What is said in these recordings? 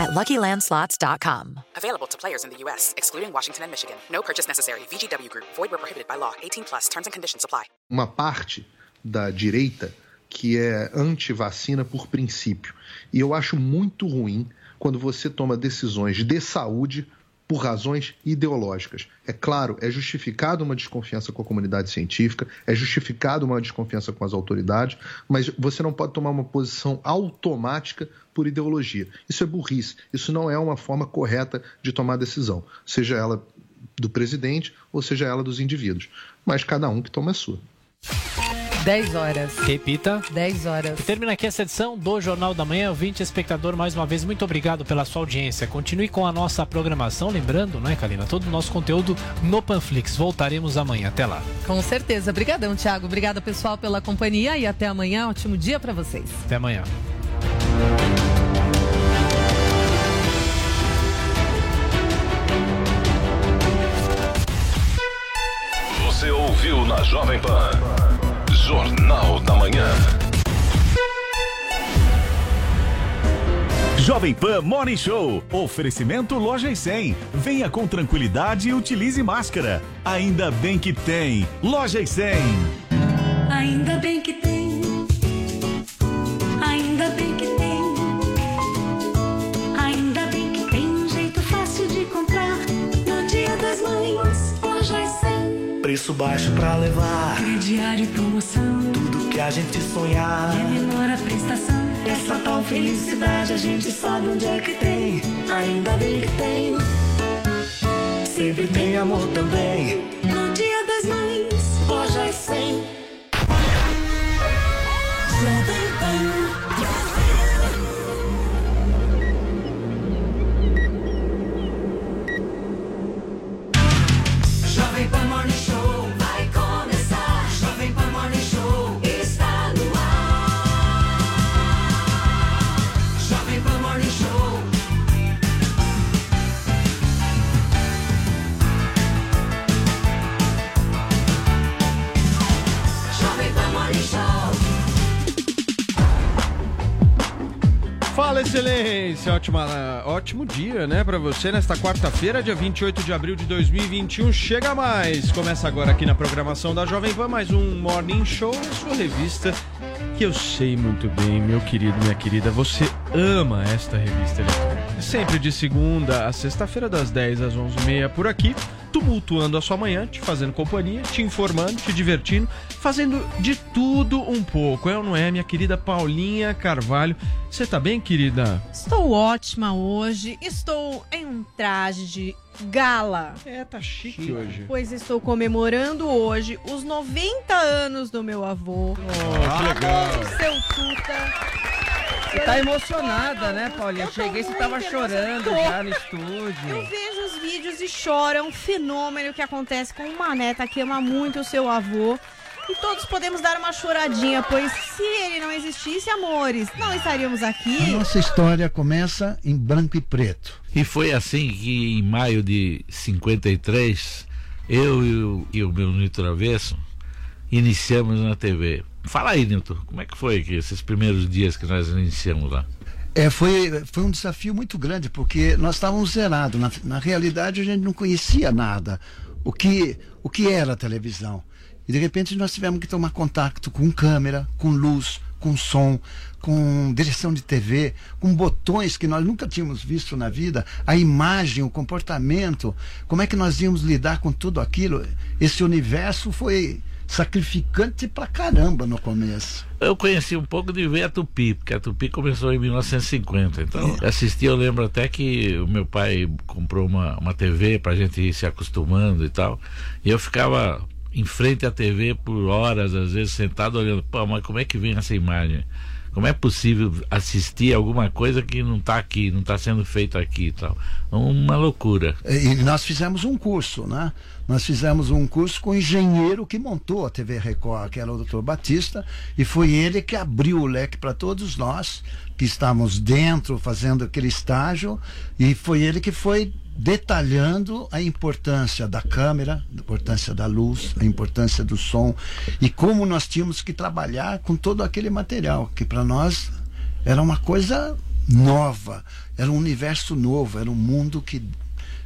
at LuckyLandSlots.com. Available to players in the U.S., excluding Washington and Michigan. No purchase necessary. VGW Group. Void where prohibited by law. 18 plus. Terms and conditions apply. Uma parte da direita que é anti-vacina por princípio. E eu acho muito ruim quando você toma decisões de saúde por razões ideológicas. É claro, é justificado uma desconfiança com a comunidade científica, é justificado uma desconfiança com as autoridades, mas você não pode tomar uma posição automática por ideologia. Isso é burrice, isso não é uma forma correta de tomar decisão, seja ela do presidente ou seja ela dos indivíduos. Mas cada um que toma a sua. 10 horas. Repita. 10 horas. E termina aqui essa edição do Jornal da Manhã. Ouvinte, espectador, mais uma vez, muito obrigado pela sua audiência. Continue com a nossa programação. Lembrando, né, Kalina, todo o nosso conteúdo no Panflix. Voltaremos amanhã. Até lá. Com certeza. Obrigadão, Thiago. Obrigada, pessoal, pela companhia e até amanhã. Ótimo dia para vocês. Até amanhã. Você ouviu na Jovem Pan. Jornal da Manhã. Jovem Pan Morning Show. Oferecimento Loja e 100. Venha com tranquilidade e utilize máscara. Ainda bem que tem. Loja e 100. Ainda bem Preço baixo pra levar. Crediário e promoção. Tudo que a gente sonhar. É menor a prestação. Essa tal felicidade a gente sabe onde é que tem. Ainda bem que tem. Sempre tem amor também. No Dia das Mães, loja e 100. Excelência! Ótima, ótimo dia, né, pra você nesta quarta-feira, dia 28 de abril de 2021. Chega mais! Começa agora aqui na programação da Jovem Pan mais um Morning Show, a sua revista que eu sei muito bem, meu querido, minha querida, você ama esta revista. Sempre de segunda a sexta-feira, das 10 às 11h30 por aqui, tumultuando a sua manhã, te fazendo companhia, te informando, te divertindo, fazendo de tudo um pouco. É ou não é, minha querida Paulinha Carvalho? Você tá bem, querida? Estou ótima hoje. Estou em um traje de gala. É, tá chique hoje. Pois estou comemorando hoje os 90 anos do meu avô. Oh, que legal. Seu Tuta. Você tá emocionada, né, Paulinha? Eu Cheguei, você tava chorando já no Eu estúdio. vejo os vídeos e choro. É um fenômeno que acontece com uma neta que ama muito o seu avô. E todos podemos dar uma choradinha, pois se ele não existisse, amores, não estaríamos aqui. A nossa história começa em branco e preto. E foi assim que em maio de 53, eu e o, e o meu Nito Travesso iniciamos na TV. Fala aí, Nilton, como é que foi que esses primeiros dias que nós iniciamos lá? É, foi, foi um desafio muito grande, porque nós estávamos zerados. Na, na realidade, a gente não conhecia nada. O que, o que era a televisão. E de repente nós tivemos que tomar contato com câmera, com luz, com som, com direção de TV, com botões que nós nunca tínhamos visto na vida, a imagem, o comportamento, como é que nós íamos lidar com tudo aquilo. Esse universo foi sacrificante pra caramba no começo. Eu conheci um pouco de ver a Tupi, porque a Tupi começou em 1950. Então, assisti, eu lembro até que o meu pai comprou uma, uma TV pra gente ir se acostumando e tal. E eu ficava em frente à TV por horas, às vezes sentado olhando, pô, mas como é que vem essa imagem? Como é possível assistir alguma coisa que não está aqui, não está sendo feito aqui e tal? Uma loucura. E nós fizemos um curso, né? nós fizemos um curso com o engenheiro que montou a TV Record, que era o Dr. Batista, e foi ele que abriu o leque para todos nós que estávamos dentro fazendo aquele estágio, e foi ele que foi detalhando a importância da câmera, a importância da luz, a importância do som e como nós tínhamos que trabalhar com todo aquele material, que para nós era uma coisa nova, era um universo novo, era um mundo que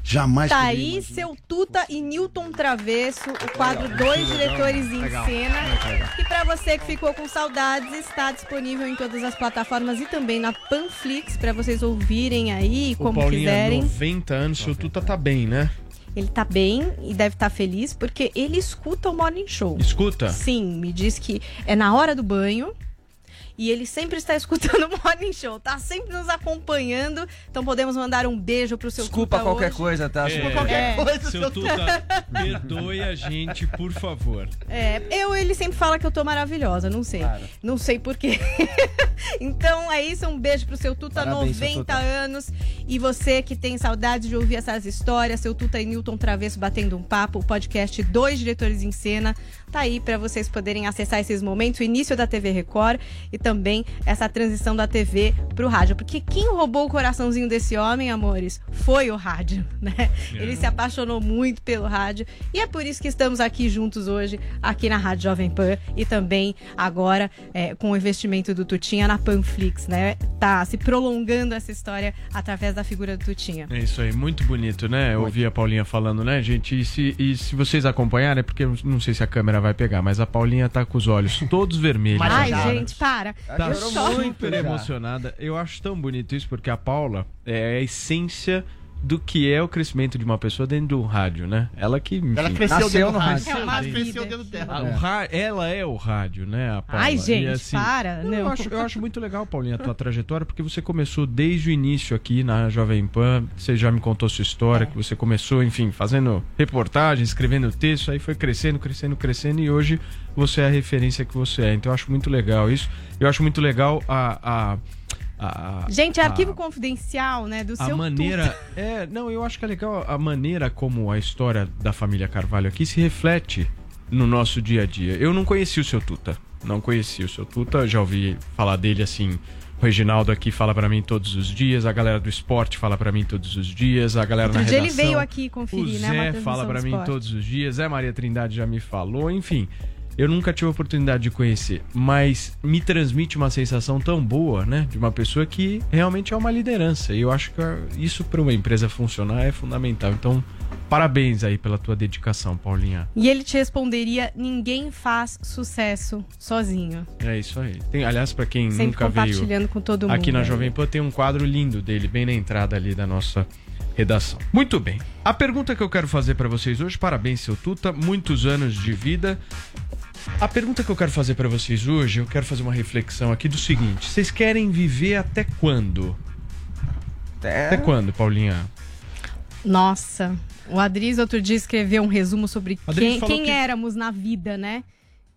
jamais Tá poderia aí seu Tuta e Newton Travesso, o quadro Dois Diretores em Legal. Cena. Legal. E pra você que ficou com saudades, está disponível em todas as plataformas e também na Panflix, pra vocês ouvirem aí como Paulinha, quiserem. 90 anos, seu Tuta tá bem, né? Ele tá bem e deve estar feliz porque ele escuta o Morning Show. Escuta? Sim, me diz que é na hora do banho. E ele sempre está escutando o Morning Show, tá sempre nos acompanhando. Então podemos mandar um beijo pro seu Desculpa Tuta qualquer hoje. coisa, tá? Desculpa É, qualquer coisa, Seu Tuta, perdoe a gente, por favor. É, eu, ele sempre fala que eu tô maravilhosa, não sei. Não sei porquê. então é isso, um beijo pro seu Tuta, Parabéns, seu 90 Tuta. anos. E você que tem saudade de ouvir essas histórias, seu Tuta e Newton Travesso batendo um papo, o podcast Dois Diretores em Cena, tá aí pra vocês poderem acessar esses momentos, o início da TV Record e também essa transição da TV pro rádio. Porque quem roubou o coraçãozinho desse homem, amores, foi o rádio, né? Ele se apaixonou muito pelo rádio e é por isso que estamos aqui juntos hoje, aqui na Rádio Jovem Pan e também agora é, com o investimento do Tutinha na Panflix, né? Tá se prolongando essa história através da figura do Tutinha. É isso aí, muito bonito, né? Eu ouvi a Paulinha falando, né, gente? E se, e se vocês acompanharem, é porque eu não sei se a câmera vai pegar, mas a Paulinha tá com os olhos todos vermelhos. Ai, agora. gente, para. Tá Eu super emocionada. Eu acho tão bonito isso, porque a Paula é a essência do que é o crescimento de uma pessoa dentro do rádio, né? Ela que. enfim, Ela cresceu nasceu dentro do no rádio. É uma Ela cresceu vida. dentro dela. Ah, o ra- Ela é o rádio, né, a Paula? Ai, gente, E, assim, para. não, Não. Eu, acho, eu acho muito legal, Paulinha, a tua trajetória, porque você começou desde o início aqui na Jovem Pan. Você já me contou sua história, que você começou, enfim, fazendo reportagem, escrevendo texto, aí foi crescendo, crescendo, crescendo, e hoje você é a referência que você é. Então eu acho muito legal isso. Eu acho muito legal a. a, a Gente, é a- arquivo confidencial, né? Do a seu maneira. Tuta. É, não, eu acho que é legal a maneira como a história da família Carvalho aqui se reflete no nosso dia a dia. Eu não conheci o seu Tuta. Não conheci o seu Tuta, já ouvi falar dele assim. O Reginaldo aqui fala pra mim todos os dias, a galera do esporte fala pra mim todos os dias, a galera Outro na dia ele redação. veio aqui conferir, o né, Zé fala pra do mim todos os dias, Zé Maria Trindade já me falou, enfim. Eu nunca tive a oportunidade de conhecer, mas me transmite uma sensação tão boa, né? De uma pessoa que realmente é uma liderança. E eu acho que isso para uma empresa funcionar é fundamental. Então, parabéns aí pela tua dedicação, Paulinha. E ele te responderia: ninguém faz sucesso sozinho. É isso aí. Tem, aliás, para quem Sempre nunca veio compartilhando com todo mundo. aqui na? Jovem Pan tem um quadro lindo dele, bem na entrada ali da nossa redação. Muito bem. A pergunta que eu quero fazer para vocês hoje, parabéns, seu Tuta, muitos anos de vida. A pergunta que eu quero fazer para vocês hoje, eu quero fazer uma reflexão aqui do seguinte: vocês querem viver até quando? Até quando, Paulinha? Nossa, o Adriz outro dia escreveu um resumo sobre quem, quem que- éramos na vida, né?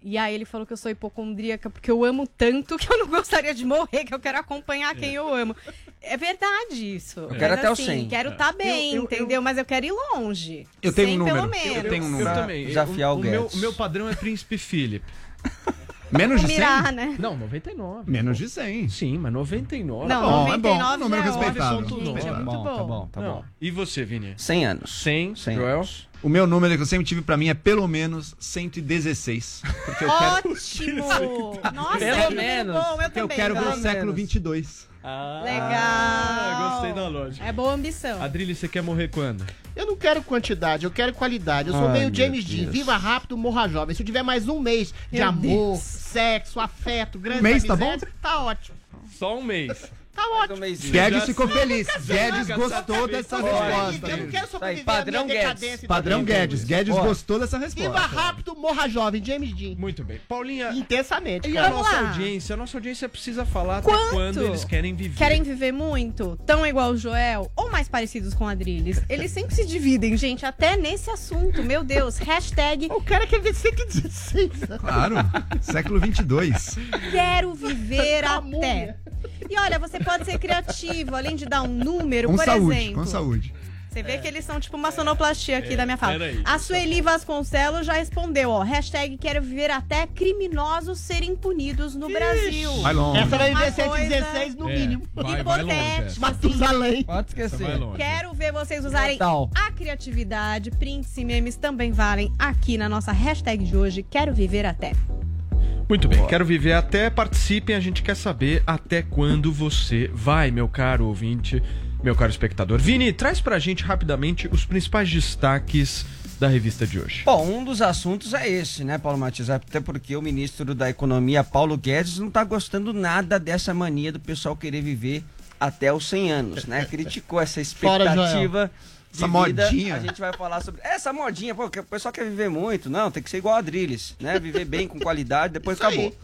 E aí ele falou que eu sou hipocondríaca porque eu amo tanto que eu não gostaria de morrer, que eu quero acompanhar quem eu amo. É verdade isso. Eu quero até o 100. Quero estar bem, Eu- eu- entendeu? Mas eu quero ir longe. Eu tenho 100 um pelo número. menos. Eu tenho um número. Eu também. desafiar o o, meu, meu padrão é Príncipe Philip. Menos de 100? Mirar, né? Não, 99. Menos de 100. Sim, mas 99. Não, bom, é bom. 99 Número já é respeitável. ótimo, gente, é Tá muito bom, bom. tá bom, tá Não. bom. E você, Vini? 100 anos. 100, 100 Joel? anos. O meu número que eu sempre tive pra mim é pelo menos 116. Porque eu quero, Ótimo! Nossa, Pelo é menos. bom, eu porque eu quero ver pelo o menos. século 22. Legal. Ah, gostei da lógica. É boa ambição. Adrilho, você quer morrer quando? Eu não quero quantidade, eu quero qualidade. Eu sou Ai, meio James Dean. Viva rápido, morra jovem. Se eu tiver mais um mês de Meu amor, Deus. sexo, afeto, grande mês tá amizade, tá ótimo. Só um mês. Tá ótimo. Guedes ficou feliz. Guedes gostou dessa resposta. Eu não quero Tá sobreviver aí, padrão minha Guedes. decadência Padrão também. Guedes. Guedes gostou dessa Viva resposta. rápido, morra jovem, James Dean. Muito bem. Paulinha, Intensamente, e a nossa lá. audiência? A nossa audiência precisa falar até Quanto? quando eles querem viver. Querem viver muito? Tão igual o Joel? Ou mais parecidos com a Adrilles? Eles sempre se dividem, gente, até nesse assunto. Meu Deus. Hashtag O cara quer ver 116. né? Claro. século 22. quero viver Tá até. múmia. E olha, você pode ser criativo, além de dar um número, Com por saúde. exemplo. Com saúde. Você vê que eles são tipo uma sonoplastia aqui É, da minha fala. peraí, A Sueli Vasconcelos já respondeu, ó. Hashtag quero viver até criminosos serem punidos no Brasil. Vai longe. Essa vai coisa 116 no É, mínimo. vai- vai longe, Hipotético. Matusalém. Pode esquecer. Vai longe. Quero ver vocês usarem Total. a criatividade. Prints e memes também valem aqui na nossa hashtag de hoje. Quero viver até. Muito bem, quero viver até, participem, a gente quer saber até quando você vai, meu caro ouvinte, meu caro espectador. Vini, traz pra gente rapidamente os principais destaques da revista de hoje. Bom, um dos assuntos é esse, né, Paulo Matias? Até porque o ministro da Economia, Paulo Guedes, não tá gostando nada dessa mania do pessoal querer viver até os 100 anos, né? Criticou essa Fora, expectativa de Essa vida. modinha. A gente vai falar sobre essa modinha, pô, que o pessoal quer viver muito. Não, tem que ser igual a Drilis, né? Viver bem, com qualidade, depois Isso aí. acabou.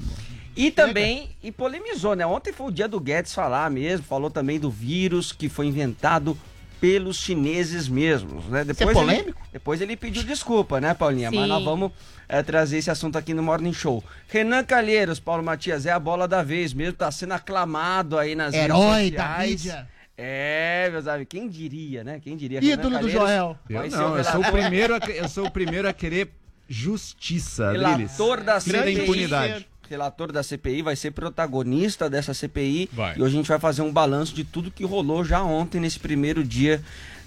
E também, e polemizou, né? Ontem foi o dia do Guedes falar mesmo, falou também do vírus que foi inventado pelos chineses mesmos, né? Depois ele- polêmico? depois ele pediu desculpa, né, Paulinha? Mas Sim. nós vamos eh, trazer esse assunto aqui no Morning Show. Renan Calheiros, Paulo Matias, é a bola da vez mesmo, tá sendo aclamado aí nas Herói redes da sociais. mídia. É, meus amigos, quem diria, né? Quem diria? Ídolo do Joel. vai Eu ser não, o eu sou o primeiro a, eu sou o primeiro a querer justiça. Relator da CPI. impunidade. Relator da CPI vai ser protagonista dessa CPI. Vai. E hoje a gente vai fazer um balanço de tudo que rolou já ontem, nesse primeiro dia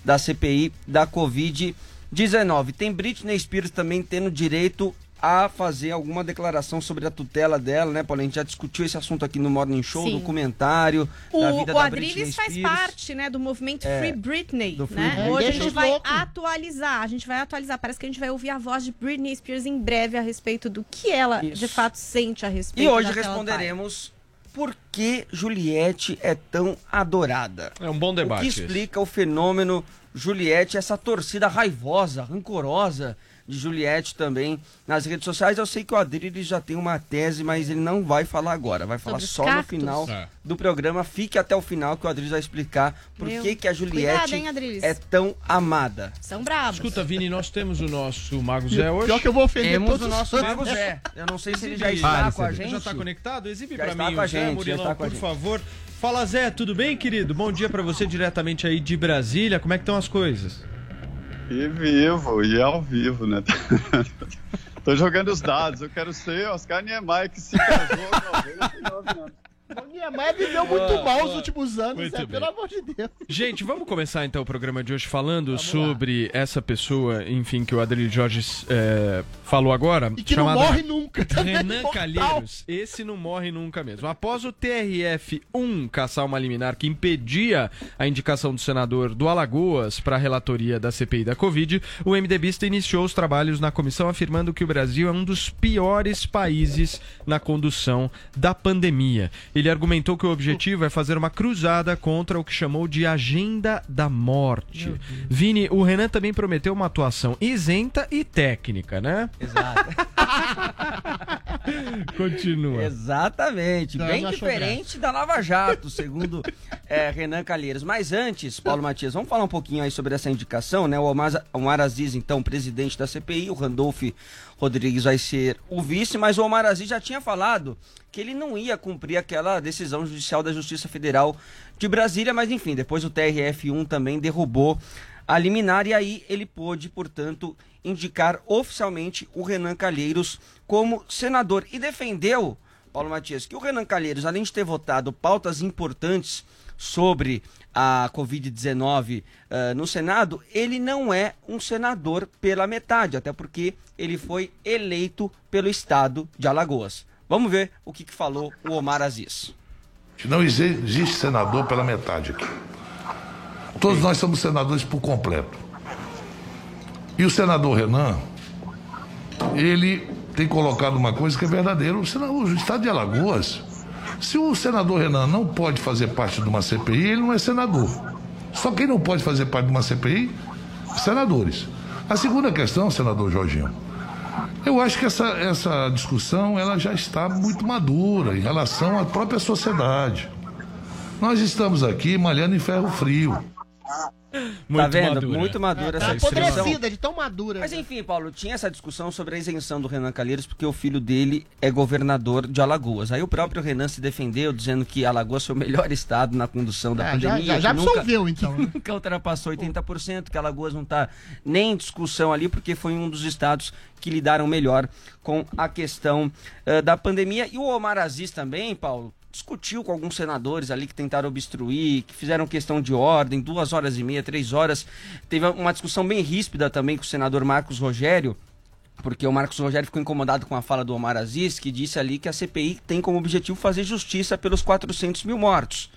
da CPI da Covid-19. Tem Britney Spears também tendo direito a fazer alguma declaração sobre a tutela dela, né, Paulo? A gente já discutiu esse assunto aqui no Morning Show, Sim. documentário da O, vida o da Adriles Britney faz Spears. parte, né, do movimento É, Free Britney, do Free né? Britney. Hoje a gente os vai loucos. atualizar, a gente vai atualizar, parece que a gente vai ouvir a voz de Britney Spears em breve a respeito do que ela Isso. de fato sente a respeito E hoje responderemos por que Juliette é tão adorada. É um bom O debate. que esse. explica o fenômeno Juliette, essa torcida raivosa, rancorosa de Juliette também nas redes sociais. Eu sei que o Adriles já tem uma tese, mas ele não vai falar agora. Vai falar Sobre só no final É. do programa. Fique até o final que o Adriles vai explicar por Meu. que, que a Juliette Cuidado, hein, é tão amada. São bravos. Escuta, Vini, nós temos o nosso Mago Zé hoje. Pior que eu vou ofender Temos todos o os nosso. Mago Zé. Eu não sei se ele já está Pare, com a gente. Já está conectado? Exibe está mim com a o Zé Murilão, por gente. favor. Fala, Zé, tudo bem, querido? Bom dia pra você diretamente aí de Brasília. Como é que estão as coisas? E vivo, e ao vivo, né? Tô jogando os dados, eu quero ser Oscar Niemeyer que se casou aos 99 anos. O Niemeyer viveu muito Boa, mal os últimos anos, bem. Pelo amor de Deus. Gente, vamos começar então o programa de hoje falando sobre essa pessoa, enfim, que o Adri Jorge é, falou agora. E que chamada não morre nunca também. Renan Mortal. Calheiros, esse não morre nunca mesmo. Após o TRF1 caçar uma liminar que impedia a indicação do senador do Alagoas para a relatoria da CPI da Covid, o MDBista iniciou os trabalhos na comissão afirmando que o Brasil é um dos piores países na condução da pandemia. Ele argumentou que o objetivo é fazer uma cruzada contra o que chamou de agenda da morte. Vini, o Renan também prometeu uma atuação isenta e técnica, né? Exato. Continua. Exatamente. Não, Bem diferente da Lava Jato, segundo é, Renan Calheiros. Mas antes, Paulo Matias, vamos falar um pouquinho aí sobre essa indicação, né? O Omar, Omar Aziz, então, presidente da CPI, o Randolph Rodrigues vai ser o vice, mas o Omar Aziz já tinha falado que ele não ia cumprir aquela decisão judicial da Justiça Federal de Brasília, mas enfim, depois o TRF1 também derrubou a liminar e aí ele pôde, portanto, indicar oficialmente o Renan Calheiros como senador e defendeu, Paulo Matias, que o Renan Calheiros, além de ter votado pautas importantes sobre a Covid-19 eh, no Senado, ele não é um senador pela metade, até porque ele foi eleito pelo estado de Alagoas. Vamos ver o que, que falou o Omar Aziz. Não exi- existe senador pela metade aqui. Todos nós somos senadores por completo. E o senador Renan, ele tem colocado uma coisa que é verdadeira. O, senador, o estado de Alagoas, se o senador Renan não pode fazer parte de uma CPI, ele não é senador. Só quem não pode fazer parte de uma CPI, senadores. A segunda questão, senador Jorginho, eu acho que essa, essa discussão ela já está muito madura em relação à própria sociedade. Nós estamos aqui malhando em ferro frio. Tá vendo? Muito madura essa Tá discussão. apodrecida de tão madura. Mas enfim, Paulo, tinha essa discussão sobre a isenção do Renan Calheiros porque o filho dele é governador de Alagoas. Aí o próprio Renan se defendeu dizendo que Alagoas foi o melhor estado na condução da É, já- pandemia. já- já que nunca- absolveu, então, que nunca ultrapassou 80%, que Alagoas não está nem em discussão ali porque foi um dos estados que lidaram melhor com a questão eh, da pandemia. E o Omar Aziz também, Paulo, discutiu com alguns senadores ali que tentaram obstruir, que fizeram questão de ordem, duas horas e meia, três horas. Teve uma discussão bem ríspida também com o senador Marcos Rogério, porque o Marcos Rogério ficou incomodado com a fala do Omar Aziz, que disse ali que a CPI tem como objetivo fazer justiça pelos 400 mil mortos.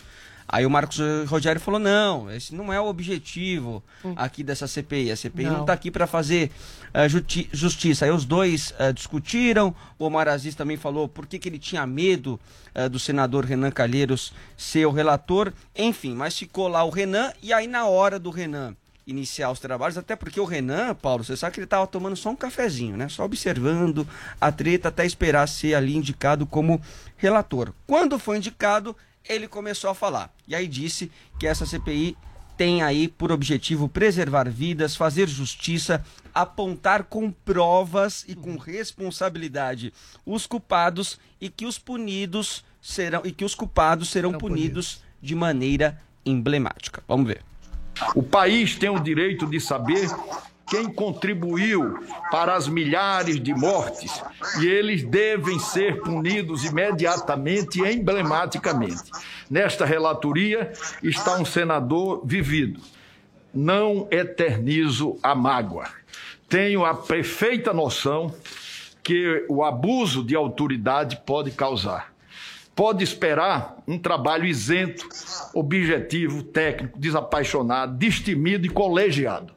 Aí o Marcos Rogério falou: não, esse não é o objetivo aqui dessa CPI. A CPI não está aqui para fazer eh, juti- justiça. Aí os dois eh, discutiram. O Omar Aziz também falou por que, que ele tinha medo eh, do senador Renan Calheiros ser o relator. Enfim, mas ficou lá o Renan. E aí, na hora do Renan iniciar os trabalhos, até porque o Renan, Paulo, você sabe que ele estava tomando só um cafezinho, né? Só observando a treta até esperar ser ali indicado como relator. Quando foi indicado, ele começou a falar. E aí disse que essa CPI tem aí por objetivo preservar vidas, fazer justiça, apontar com provas e com responsabilidade os culpados e que os punidos serão e que os culpados serão punidos de maneira emblemática. Vamos ver. O país tem o direito de saber quem contribuiu para as milhares de mortes e eles devem ser punidos imediatamente e emblematicamente. Nesta relatoria está um senador vivido. Não eternizo a mágoa. Tenho a perfeita noção que o abuso de autoridade pode causar. Pode esperar um trabalho isento, objetivo, técnico, desapaixonado, destemido e colegiado.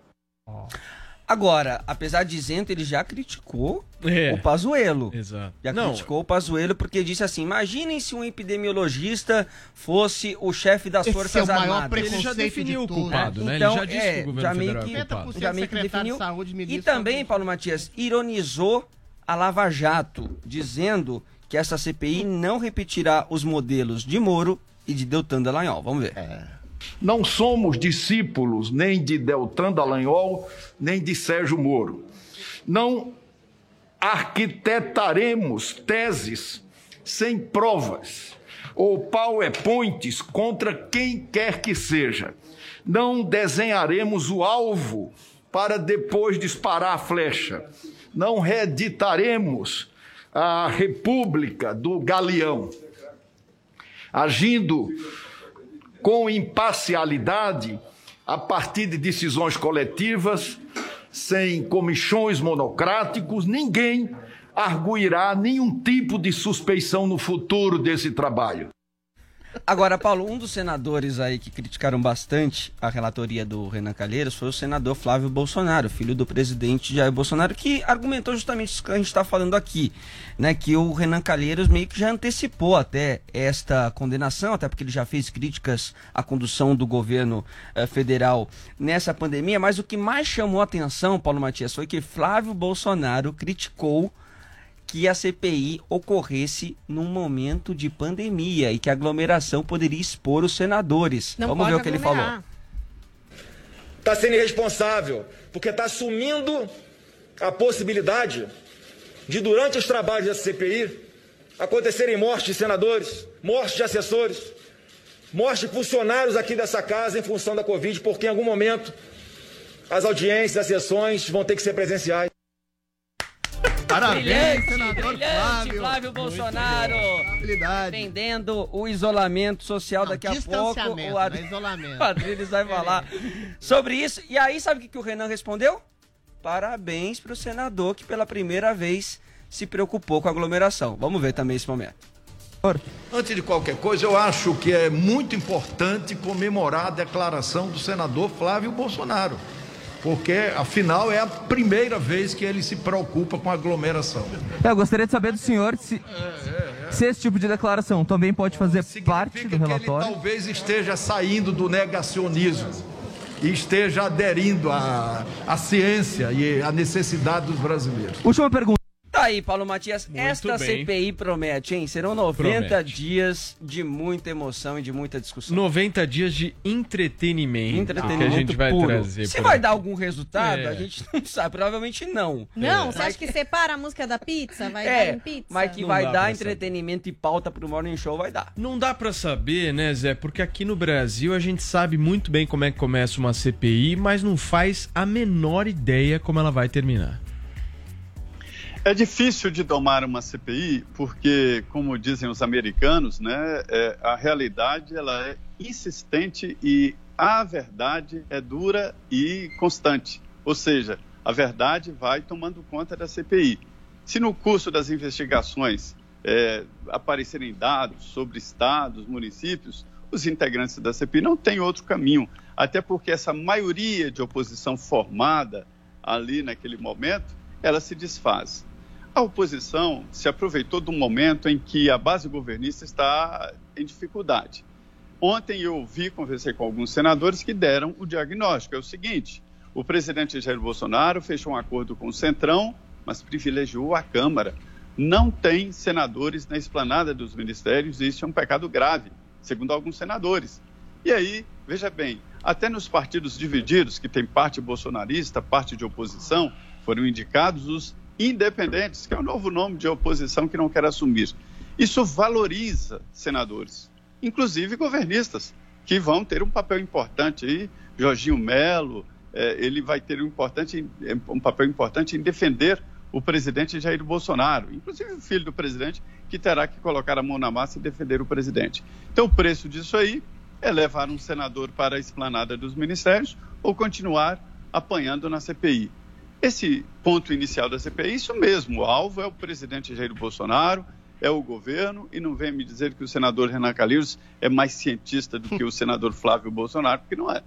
Agora, apesar de isento, ele já criticou É. o Pazuello. Exato. Já Não. criticou o Pazuello porque disse assim: imaginem se um epidemiologista fosse o chefe das Esse Forças é o maior Armadas. Ele já definiu de o culpado, né? Ele Então, já disse é, que o governo já meio federal que, é já meio que definiu. de saúde, E também, Paulo Matias, ironizou a Lava Jato, dizendo que essa CPI não repetirá os modelos de Moro e de Deltan Dallagnol. Vamos ver. Não somos discípulos nem de Deltan Dallagnol, nem de Sérgio Moro. Não arquitetaremos teses sem provas ou PowerPoints contra quem quer que seja. Não desenharemos o alvo para depois disparar a flecha. Não reeditaremos a República do Galeão. Agindo com imparcialidade a partir de decisões coletivas, sem comichões monocráticos, ninguém arguirá nenhum tipo de suspeição no futuro desse trabalho. Agora, Paulo, um dos senadores aí que criticaram bastante a relatoria do Renan Calheiros foi o senador Flávio Bolsonaro, filho do presidente Jair Bolsonaro, que argumentou justamente isso que a gente está falando aqui, né? Que o Renan Calheiros meio que já antecipou até esta condenação, até porque ele já fez críticas à condução do governo eh, federal nessa pandemia, mas o que mais chamou a atenção, Paulo Matias, foi que Flávio Bolsonaro criticou que a CPI ocorresse num momento de pandemia e que a aglomeração poderia expor os senadores. Não Vamos ver o que ele falou. Está sendo irresponsável, porque está assumindo a possibilidade de, durante os trabalhos da CPI, acontecerem mortes de senadores, mortes de assessores, mortes de funcionários aqui dessa casa em função da Covid, porque em algum momento as audiências, as sessões vão ter que ser presenciais. Parabéns, Brilhante, senador brilhante, Flávio. Flávio Bolsonaro. Defendendo o isolamento social daqui a pouco. O Ad... não é isolamento. vai falar sobre isso. E aí, sabe o que, que o Renan respondeu? Parabéns para o senador que pela primeira vez se preocupou com a aglomeração. Vamos ver também esse momento. Antes de qualquer coisa, eu acho que é muito importante comemorar a declaração do senador Flávio Bolsonaro, porque afinal é a primeira vez que ele se preocupa com aglomeração. Eu gostaria de saber do senhor se, se esse tipo de declaração também pode fazer parte do relatório. Talvez esteja saindo do negacionismo e esteja aderindo à, à ciência e à necessidade dos brasileiros. Última pergunta. Tá aí, Paulo Matias. Muito Esta bem. CPI promete, hein? Serão 90 Promete. dias de muita emoção e de muita discussão. 90 dias de entretenimento, Entretenimento que a gente vai puro. trazer. Se vai aqui. dar algum resultado, É. a gente não sabe. Provavelmente não. Não, É. você acha que separa a música da pizza? Vai É, dar em pizza? mas que Não vai dá dar entretenimento e pauta pro Morning Show, vai dar. Não dá pra saber, né, Zé? Porque aqui no Brasil a gente sabe muito bem como é que começa uma CPI, mas não faz a menor ideia como ela vai terminar. É difícil de tomar uma CPI porque, como dizem os americanos, né, é, a realidade ela é insistente e a verdade é dura e constante. Ou seja, a verdade vai tomando conta da CPI. Se no curso das investigações é, aparecerem dados sobre estados, municípios, os integrantes da CPI não têm outro caminho, até porque essa maioria de oposição formada ali naquele momento, ela se desfaz. A oposição se aproveitou do momento em que a base governista está em dificuldade. Ontem eu vi, conversei com alguns senadores que deram o diagnóstico. É o seguinte: o presidente Jair Bolsonaro fechou um acordo com o Centrão, mas privilegiou a Câmara. Não tem senadores na esplanada dos ministérios e isso é um pecado grave, segundo alguns senadores. E aí, veja bem, até nos partidos divididos, que tem parte bolsonarista, parte de oposição, foram indicados os independentes, que é o novo nome de oposição que não quer assumir. Isso valoriza senadores, inclusive governistas, que vão ter um papel importante aí. Jorginho Melo, eh, ele vai ter um, importante, um papel importante em defender o presidente Jair Bolsonaro, inclusive o filho do presidente, que terá que colocar a mão na massa e defender o presidente. Então, o preço disso aí é levar um senador para a esplanada dos ministérios ou continuar apanhando na CPI. Esse ponto inicial da CPI é isso mesmo. O alvo é o presidente Jair Bolsonaro, é o governo, e não venha me dizer que o senador Renan Calheiros é mais cientista do que o senador Flávio Bolsonaro, porque não é.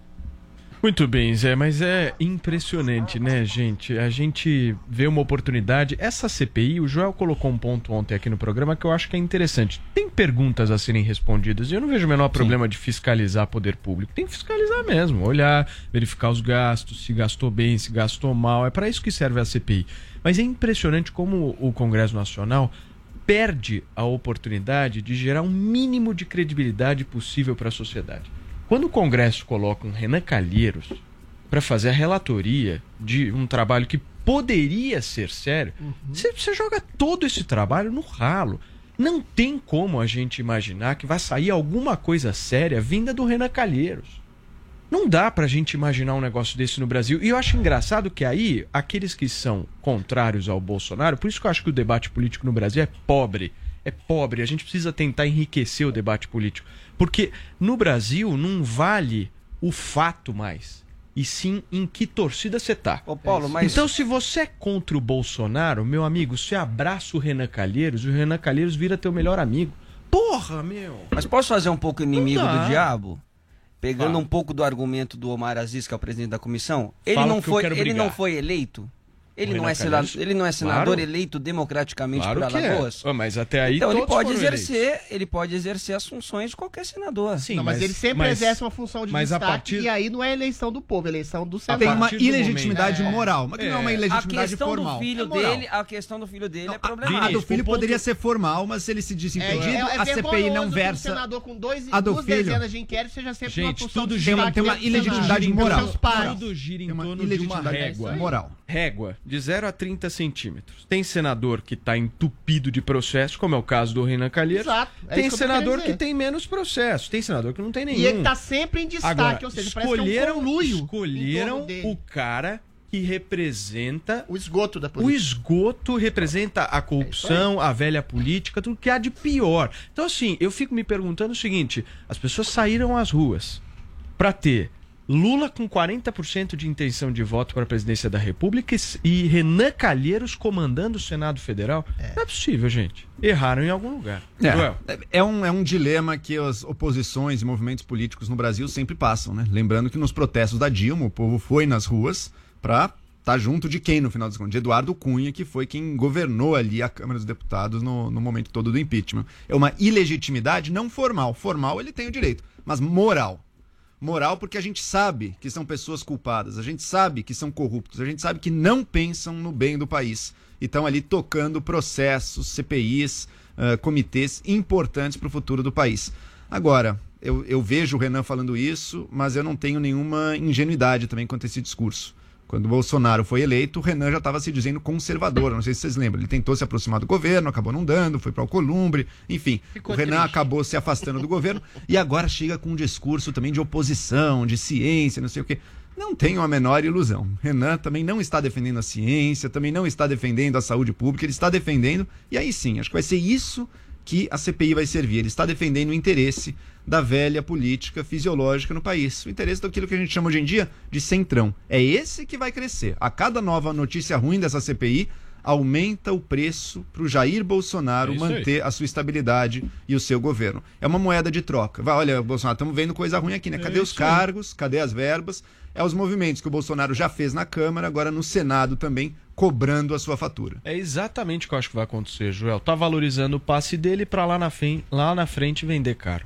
Muito bem, Zé, mas é impressionante, né, gente? A gente vê uma oportunidade. Essa CPI, o Joel colocou um ponto ontem aqui no programa que eu acho que é interessante. Tem perguntas a serem respondidas e eu não vejo o menor problema de fiscalizar poder público. Tem que fiscalizar mesmo, olhar, verificar os gastos, se gastou bem, se gastou mal. É para isso que serve a CPI. Mas é impressionante como o Congresso Nacional perde a oportunidade de gerar um mínimo de credibilidade possível para a sociedade. Quando o Congresso coloca um Renan Calheiros para fazer a relatoria de um trabalho que poderia ser sério, você você joga todo esse trabalho no ralo. Não tem como a gente imaginar que vai sair alguma coisa séria vinda do Renan Calheiros. Não dá pra gente imaginar um negócio desse no Brasil. E eu acho engraçado que aí, aqueles que são contrários ao Bolsonaro, por isso que eu acho que o debate político no Brasil é pobre. É pobre. A gente precisa tentar enriquecer o debate político. Porque no Brasil não vale o fato mais. E sim em que torcida você tá. Ô, Paulo, mas- Então, se você é contra o Bolsonaro, meu amigo, você abraça o Renan Calheiros e o Renan Calheiros vira teu melhor amigo. Porra, meu! Mas posso fazer um pouco inimigo do diabo? Pegando Fala. um pouco do argumento do Omar Aziz, que é o presidente da comissão, ele Fala não foi, ele não foi eleito. Ele não, é senador, ele não é senador Claro. eleito democraticamente Claro por que é. Alagoas. Ah, Mas até aí então ele pode exercer, ele pode exercer as funções de qualquer senador. não, mas, ele sempre exerce uma função de mas a destaque partir- e aí não é eleição do povo, é eleição do Senado. Tem uma ilegitimidade moral, mas que não é uma a ilegitimidade questão formal. do filho É moral. dele, a questão do filho dele é A problemática. do filho poderia ser formal, mas se ele se disse É, impedido, é, é a CPI não que um versa. senador com dois, A do duas filho. dezenas de inquéritos seja sempre uma Gente, função tudo de gira, destaque tem uma ilegitimidade moral. Tudo gira em uma torno de uma régua. moral. Régua, de 0 a 30 centímetros. Tem senador que está entupido de processo, como é o caso do Renan Calheiros. Exato, é tem que senador que dizer. tem menos processo. Tem senador que não tem nenhum. E ele tá sempre em destaque, Agora, ou seja, parece que é um escolheram, escolheram o cara que representa o esgoto da O política. esgoto representa a corrupção, a velha política, tudo que há de pior. Então, assim, eu fico me perguntando o seguinte: as pessoas saíram às ruas para ter Lula com 40% de intenção de voto para a presidência da República e Renan Calheiros comandando o Senado Federal. Não é possível, gente. Erraram em algum lugar. Joel. É, é, um, é um dilema que as oposições e movimentos políticos no Brasil sempre passam, né? Lembrando que nos protestos da Dilma, o povo foi nas ruas para estar junto de quem no final das contas? De Eduardo Cunha, que foi quem governou ali a Câmara dos Deputados no, no momento todo do impeachment. É uma ilegitimidade não formal. Formal ele tem o direito, mas moral. Moral porque a gente sabe que são pessoas culpadas, a gente sabe que são corruptos, a gente sabe que não pensam no bem do país e estão ali tocando processos, CPIs, uh, comitês importantes para o futuro do país. Agora, eu, eu vejo o Renan falando isso, mas eu não tenho nenhuma ingenuidade também quanto a esse discurso. Quando Bolsonaro foi eleito, o Renan já estava se dizendo conservador. Não sei se vocês lembram. Ele tentou se aproximar do governo, acabou não dando, foi para o Columbre. Enfim, Ficou o Renan triste. acabou se afastando do governo e agora chega com um discurso também de oposição, de ciência, não sei o quê. Não tenho a menor ilusão. Renan também não está defendendo a ciência, também não está defendendo a saúde pública, ele está defendendo, e aí sim, acho que vai ser isso que a CPI vai servir. Ele está defendendo o interesse da velha política fisiológica no país. O interesse daquilo que a gente chama hoje em dia de centrão. É esse que vai crescer. A cada nova notícia ruim dessa CPI, aumenta o preço para o Jair Bolsonaro É isso aí. manter a sua estabilidade e o seu governo. É uma moeda de troca. Vai, olha, Bolsonaro, estamos vendo coisa ruim aqui, né? Cadê É os isso aí. cargos? Cadê as verbas? É os movimentos que o Bolsonaro já fez na Câmara, agora no Senado também, cobrando a sua fatura. É exatamente o que eu acho que vai acontecer, Joel. Tá valorizando o passe dele pra lá lá na frente vender caro.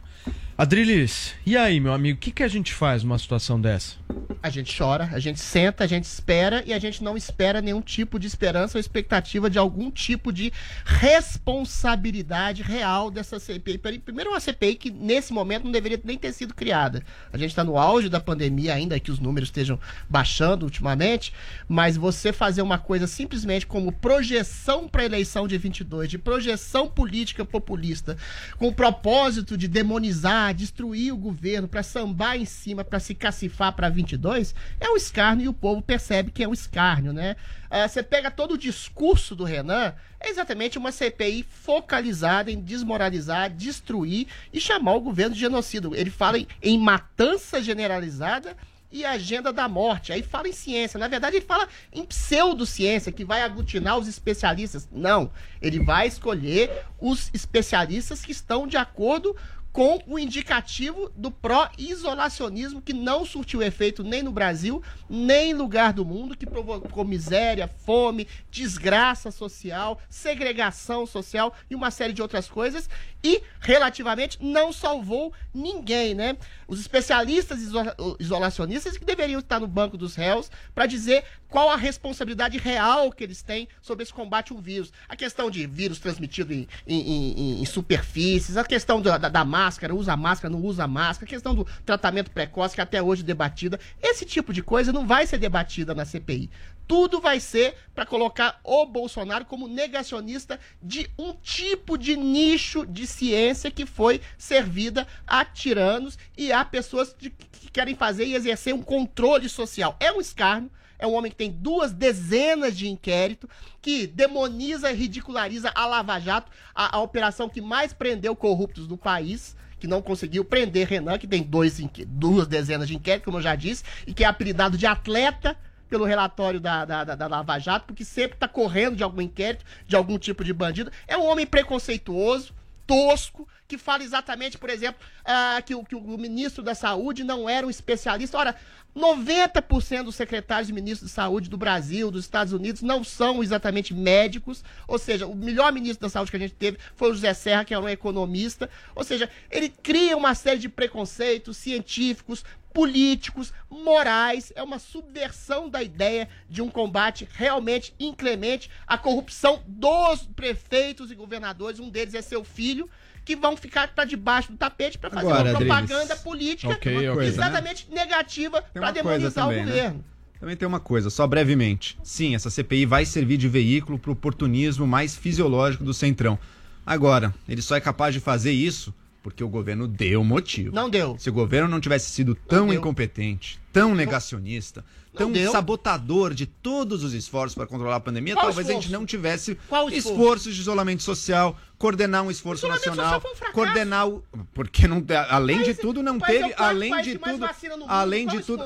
Adrilis, e aí, meu amigo, o que, que a gente faz numa situação dessa? A gente chora, a gente senta, a gente espera e a gente não espera nenhum tipo de esperança ou expectativa de algum tipo de responsabilidade real dessa CPI. Primeiro, uma CPI que nesse momento não deveria nem ter sido criada. A gente está no auge da pandemia, ainda que os números estejam baixando ultimamente, mas você fazer uma coisa simplesmente como projeção para a eleição de 22, de projeção política populista, com o propósito de demonizar, destruir o governo, para sambar em cima, para se cacifar para 22, é um escárnio e o povo percebe que é um escárnio, né? Ah, Você pega todo o discurso do Renan, é exatamente uma CPI focalizada em desmoralizar, destruir e chamar o governo de genocida. Ele fala em, em matança generalizada e agenda da morte. Aí fala em ciência. Na verdade, ele fala em pseudociência, que vai aglutinar os especialistas. Não. Ele vai escolher os especialistas que estão de acordo com o indicativo do pró-isolacionismo que não surtiu efeito nem no Brasil, nem em lugar do mundo, que provocou miséria, fome, desgraça social, segregação social e uma série de outras coisas e relativamente não salvou ninguém, né? Os especialistas isola- isolacionistas que deveriam estar no banco dos réus para dizer qual a responsabilidade real que eles têm sobre esse combate ao vírus. A questão de vírus transmitido em, em- em- em superfícies, a questão da, da- da máscara, usa máscara, não usa máscara, questão do tratamento precoce, que até hoje é debatida. Esse tipo de coisa não vai ser debatida na CPI. Tudo vai ser para colocar o Bolsonaro como negacionista de um tipo de nicho de ciência que foi servida a tiranos e a pessoas de- que querem fazer e exercer um controle social. É um escárnio. É um homem que tem duas dezenas de inquérito, que demoniza e ridiculariza a Lava Jato, a, a operação que mais prendeu corruptos no país, que não conseguiu prender Renan, que tem dois, duas dezenas de inquéritos, como eu já disse, e que é apelidado de atleta pelo relatório da, da, da- da Lava Jato, porque sempre está correndo de algum inquérito, de algum tipo de bandido. É um homem preconceituoso, tosco, que fala exatamente, por exemplo, ah, que, o, que o ministro da Saúde não era um especialista. Ora, 90% dos secretários e ministros de saúde do Brasil, dos Estados Unidos, não são exatamente médicos. Ou seja, o melhor ministro da saúde que a gente teve foi o José Serra, que era um economista. Ou seja, ele cria uma série de preconceitos científicos, políticos, morais. É uma subversão da ideia de um combate realmente inclemente à corrupção dos prefeitos e governadores. Um deles é seu filho. Que vão ficar para debaixo do tapete para fazer Agora, uma propaganda Adriles. política Ok, ok. Coisa, né? exatamente negativa Tem para demonizar também, o né? governo. Também tem uma coisa, só brevemente. Sim, essa CPI vai servir de veículo para o oportunismo mais fisiológico do Centrão. Agora, ele só é capaz de fazer isso porque o governo deu motivo. Não deu. Se o governo não tivesse sido tão incompetente, tão negacionista, tão sabotador de todos os esforços para controlar a pandemia, Qual talvez a esforço? gente não tivesse esforço? esforços de isolamento social, coordenar um esforço nacional, um coordenar o porque não além de tudo não é teve, além de tudo, mundo. além de tudo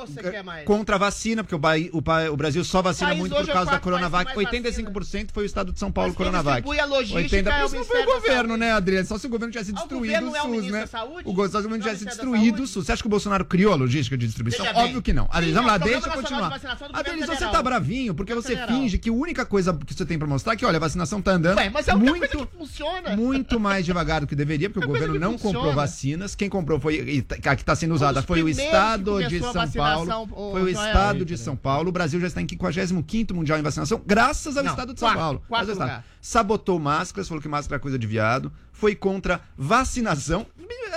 contra a vacina, porque o, Bahia- o o Brasil só vacina muito por é causa da quarto país Coronavac. que mais 85% foi o estado de São Paulo Mas Coronavac. a logística 80% é o não foi o da governo, né, Adriano? Só se o governo tivesse destruído o é o SUS, né? da? O só se o governo é tivesse da destruído o SUS. Você acha que o Bolsonaro criou a logística de distribuição? Óbvio que não. Adriles, vamos lá, é o deixa eu continuar. Governo você tá bravinho porque você Federal. finge que a única coisa que você tem pra mostrar é que, olha, a vacinação tá andando Ué, mas é muito, funciona. muito mais devagar do que deveria, porque o coisa governo não comprou funciona. vacinas. Quem comprou foi, tá- a que está sendo usada foi o Estado de São Paulo. ô, Foi o. Estado de São Paulo. O Brasil já está em 55 mundial em vacinação, graças ao Não, Estado de São quarto, Paulo. quarto o Estado. Sabotou máscaras, falou que máscara é coisa de viado. Foi contra vacinação.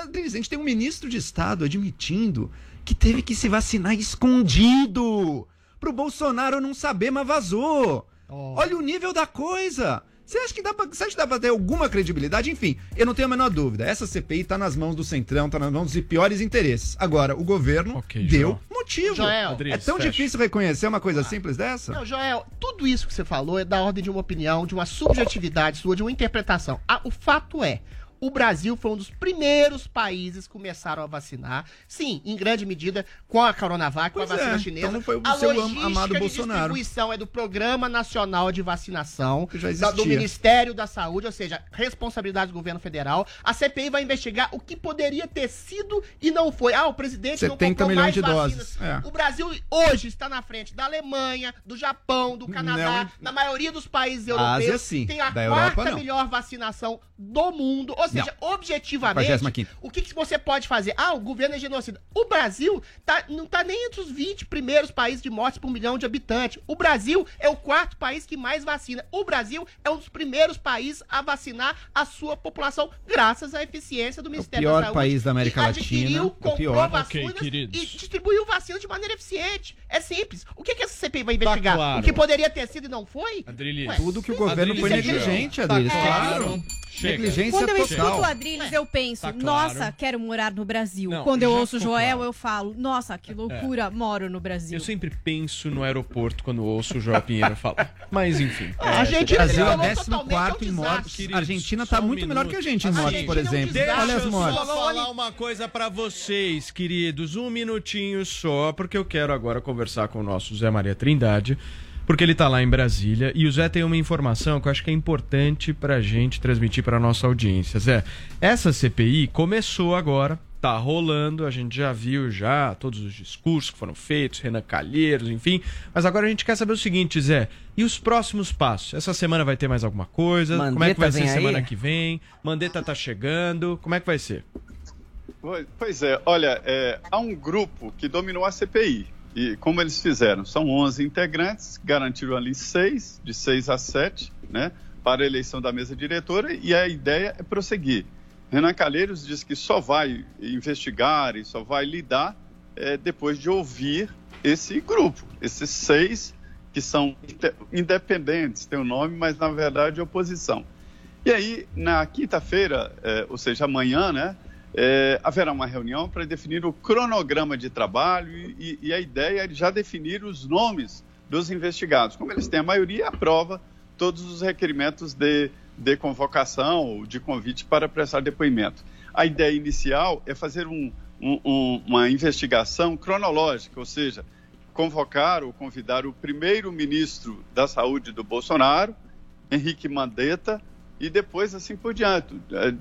Adriles, A gente tem um ministro de Estado admitindo que teve que se vacinar escondido. Pro Bolsonaro não saber, mas vazou. Olha o nível da coisa. Você acha que dá pra, você acha que dá pra ter alguma credibilidade? Enfim, eu não tenho a menor dúvida. Essa CPI tá nas mãos do Centrão, tá nas mãos dos piores interesses. Agora, o governo deu Joel. motivo. Joel. é tão fecha. difícil reconhecer uma coisa simples dessa? Não, Joel, tudo isso que você falou é da ordem de uma opinião, de uma subjetividade sua, de uma interpretação. Ah, o fato é. O Brasil foi um dos primeiros países que começaram a vacinar. Sim, em grande medida com a Coronavac, com Pois a vacina é, chinesa. então foi o a seu logística amado de Bolsonaro. distribuição é do Programa Nacional de Vacinação, da- do. Ministério da Saúde, ou seja, responsabilidade do governo federal. A CPI vai investigar o que poderia ter sido e não foi. Ah, o presidente não 70 comprou milhões mais de vacinas. doses, é. O Brasil hoje está na frente da Alemanha, do Japão, do Canadá, Não. na maioria dos países A europeus. Ásia, sim. Tem a Da Europa, quarta não. melhor vacinação do mundo. Ou seja, objetivamente, 45ª. o que, que você pode fazer? Ah, o governo é genocida. O Brasil tá, não tá nem entre os 20 primeiros países de mortes por milhão de habitantes. O Brasil é o quarto país que mais vacina. O Brasil é um dos primeiros países a vacinar a sua população, graças à eficiência do Ministério pior da Saúde. país da América que Latina, Adquiriu, o comprou pior. vacinas queridos. e distribuiu vacina de maneira eficiente. É simples. O que, que essa CPI vai investigar? claro. O que poderia ter sido e não foi? Adrilis. Ué, Tudo que o governo foi Adriles, negligente, Tá Adriles, claro. claro. Chega. Negligência Quando eu total. escuto o Adriles, eu penso, Tá claro. nossa, quero morar no Brasil. Não, Quando eu ouço ficou Joel, claro. eu falo, nossa, que loucura, moro no Brasil. Eu sempre penso no aeroporto quando ouço o João Pinheiro falar. Mas enfim. A é, Argentina Brasil é falou 14 totalmente em mortes. A Argentina tá só um muito melhor que a gente em A mortes, por é exemplo. desastre. Olha as Deixa eu mortes. só falar uma coisa pra vocês, queridos. Um minutinho só, porque eu quero agora conversar com o nosso Zé Maria Trindade, porque ele tá lá em Brasília e o Zé tem uma informação que eu acho que é importante pra gente transmitir pra nossa audiência. Zé, essa CPI começou agora, tá rolando, a gente já viu já todos os discursos que foram feitos, Renan Calheiros, enfim. Mas agora a gente quer saber o seguinte, Zé, e os próximos passos? Essa semana vai ter mais alguma coisa? Como é que Mandetta vai ser aí? semana que vem? Mandetta tá chegando, como é que vai ser? Pois- Pois é, olha, é, há um grupo que dominou a CPI. E como eles fizeram? São 11 integrantes, garantiram ali seis, de 6 a 7, né, para a eleição da mesa diretora, e a ideia é prosseguir. Renan Calheiros diz que só vai investigar e só vai lidar é, depois de ouvir esse grupo, esses seis que são independentes, tem o nome, mas na verdade é oposição. E aí, na quinta-feira, é, ou seja, amanhã, né, é, haverá uma reunião para definir o cronograma de trabalho e, e a ideia é já definir os nomes dos investigados. Como eles têm a maioria, aprova todos os requerimentos de, de convocação ou de convite para prestar depoimento. A ideia inicial é fazer um- um- um- uma investigação cronológica, ou seja, convocar ou convidar o primeiro-ministro da Saúde do Bolsonaro, Henrique Mandetta, e depois assim por diante,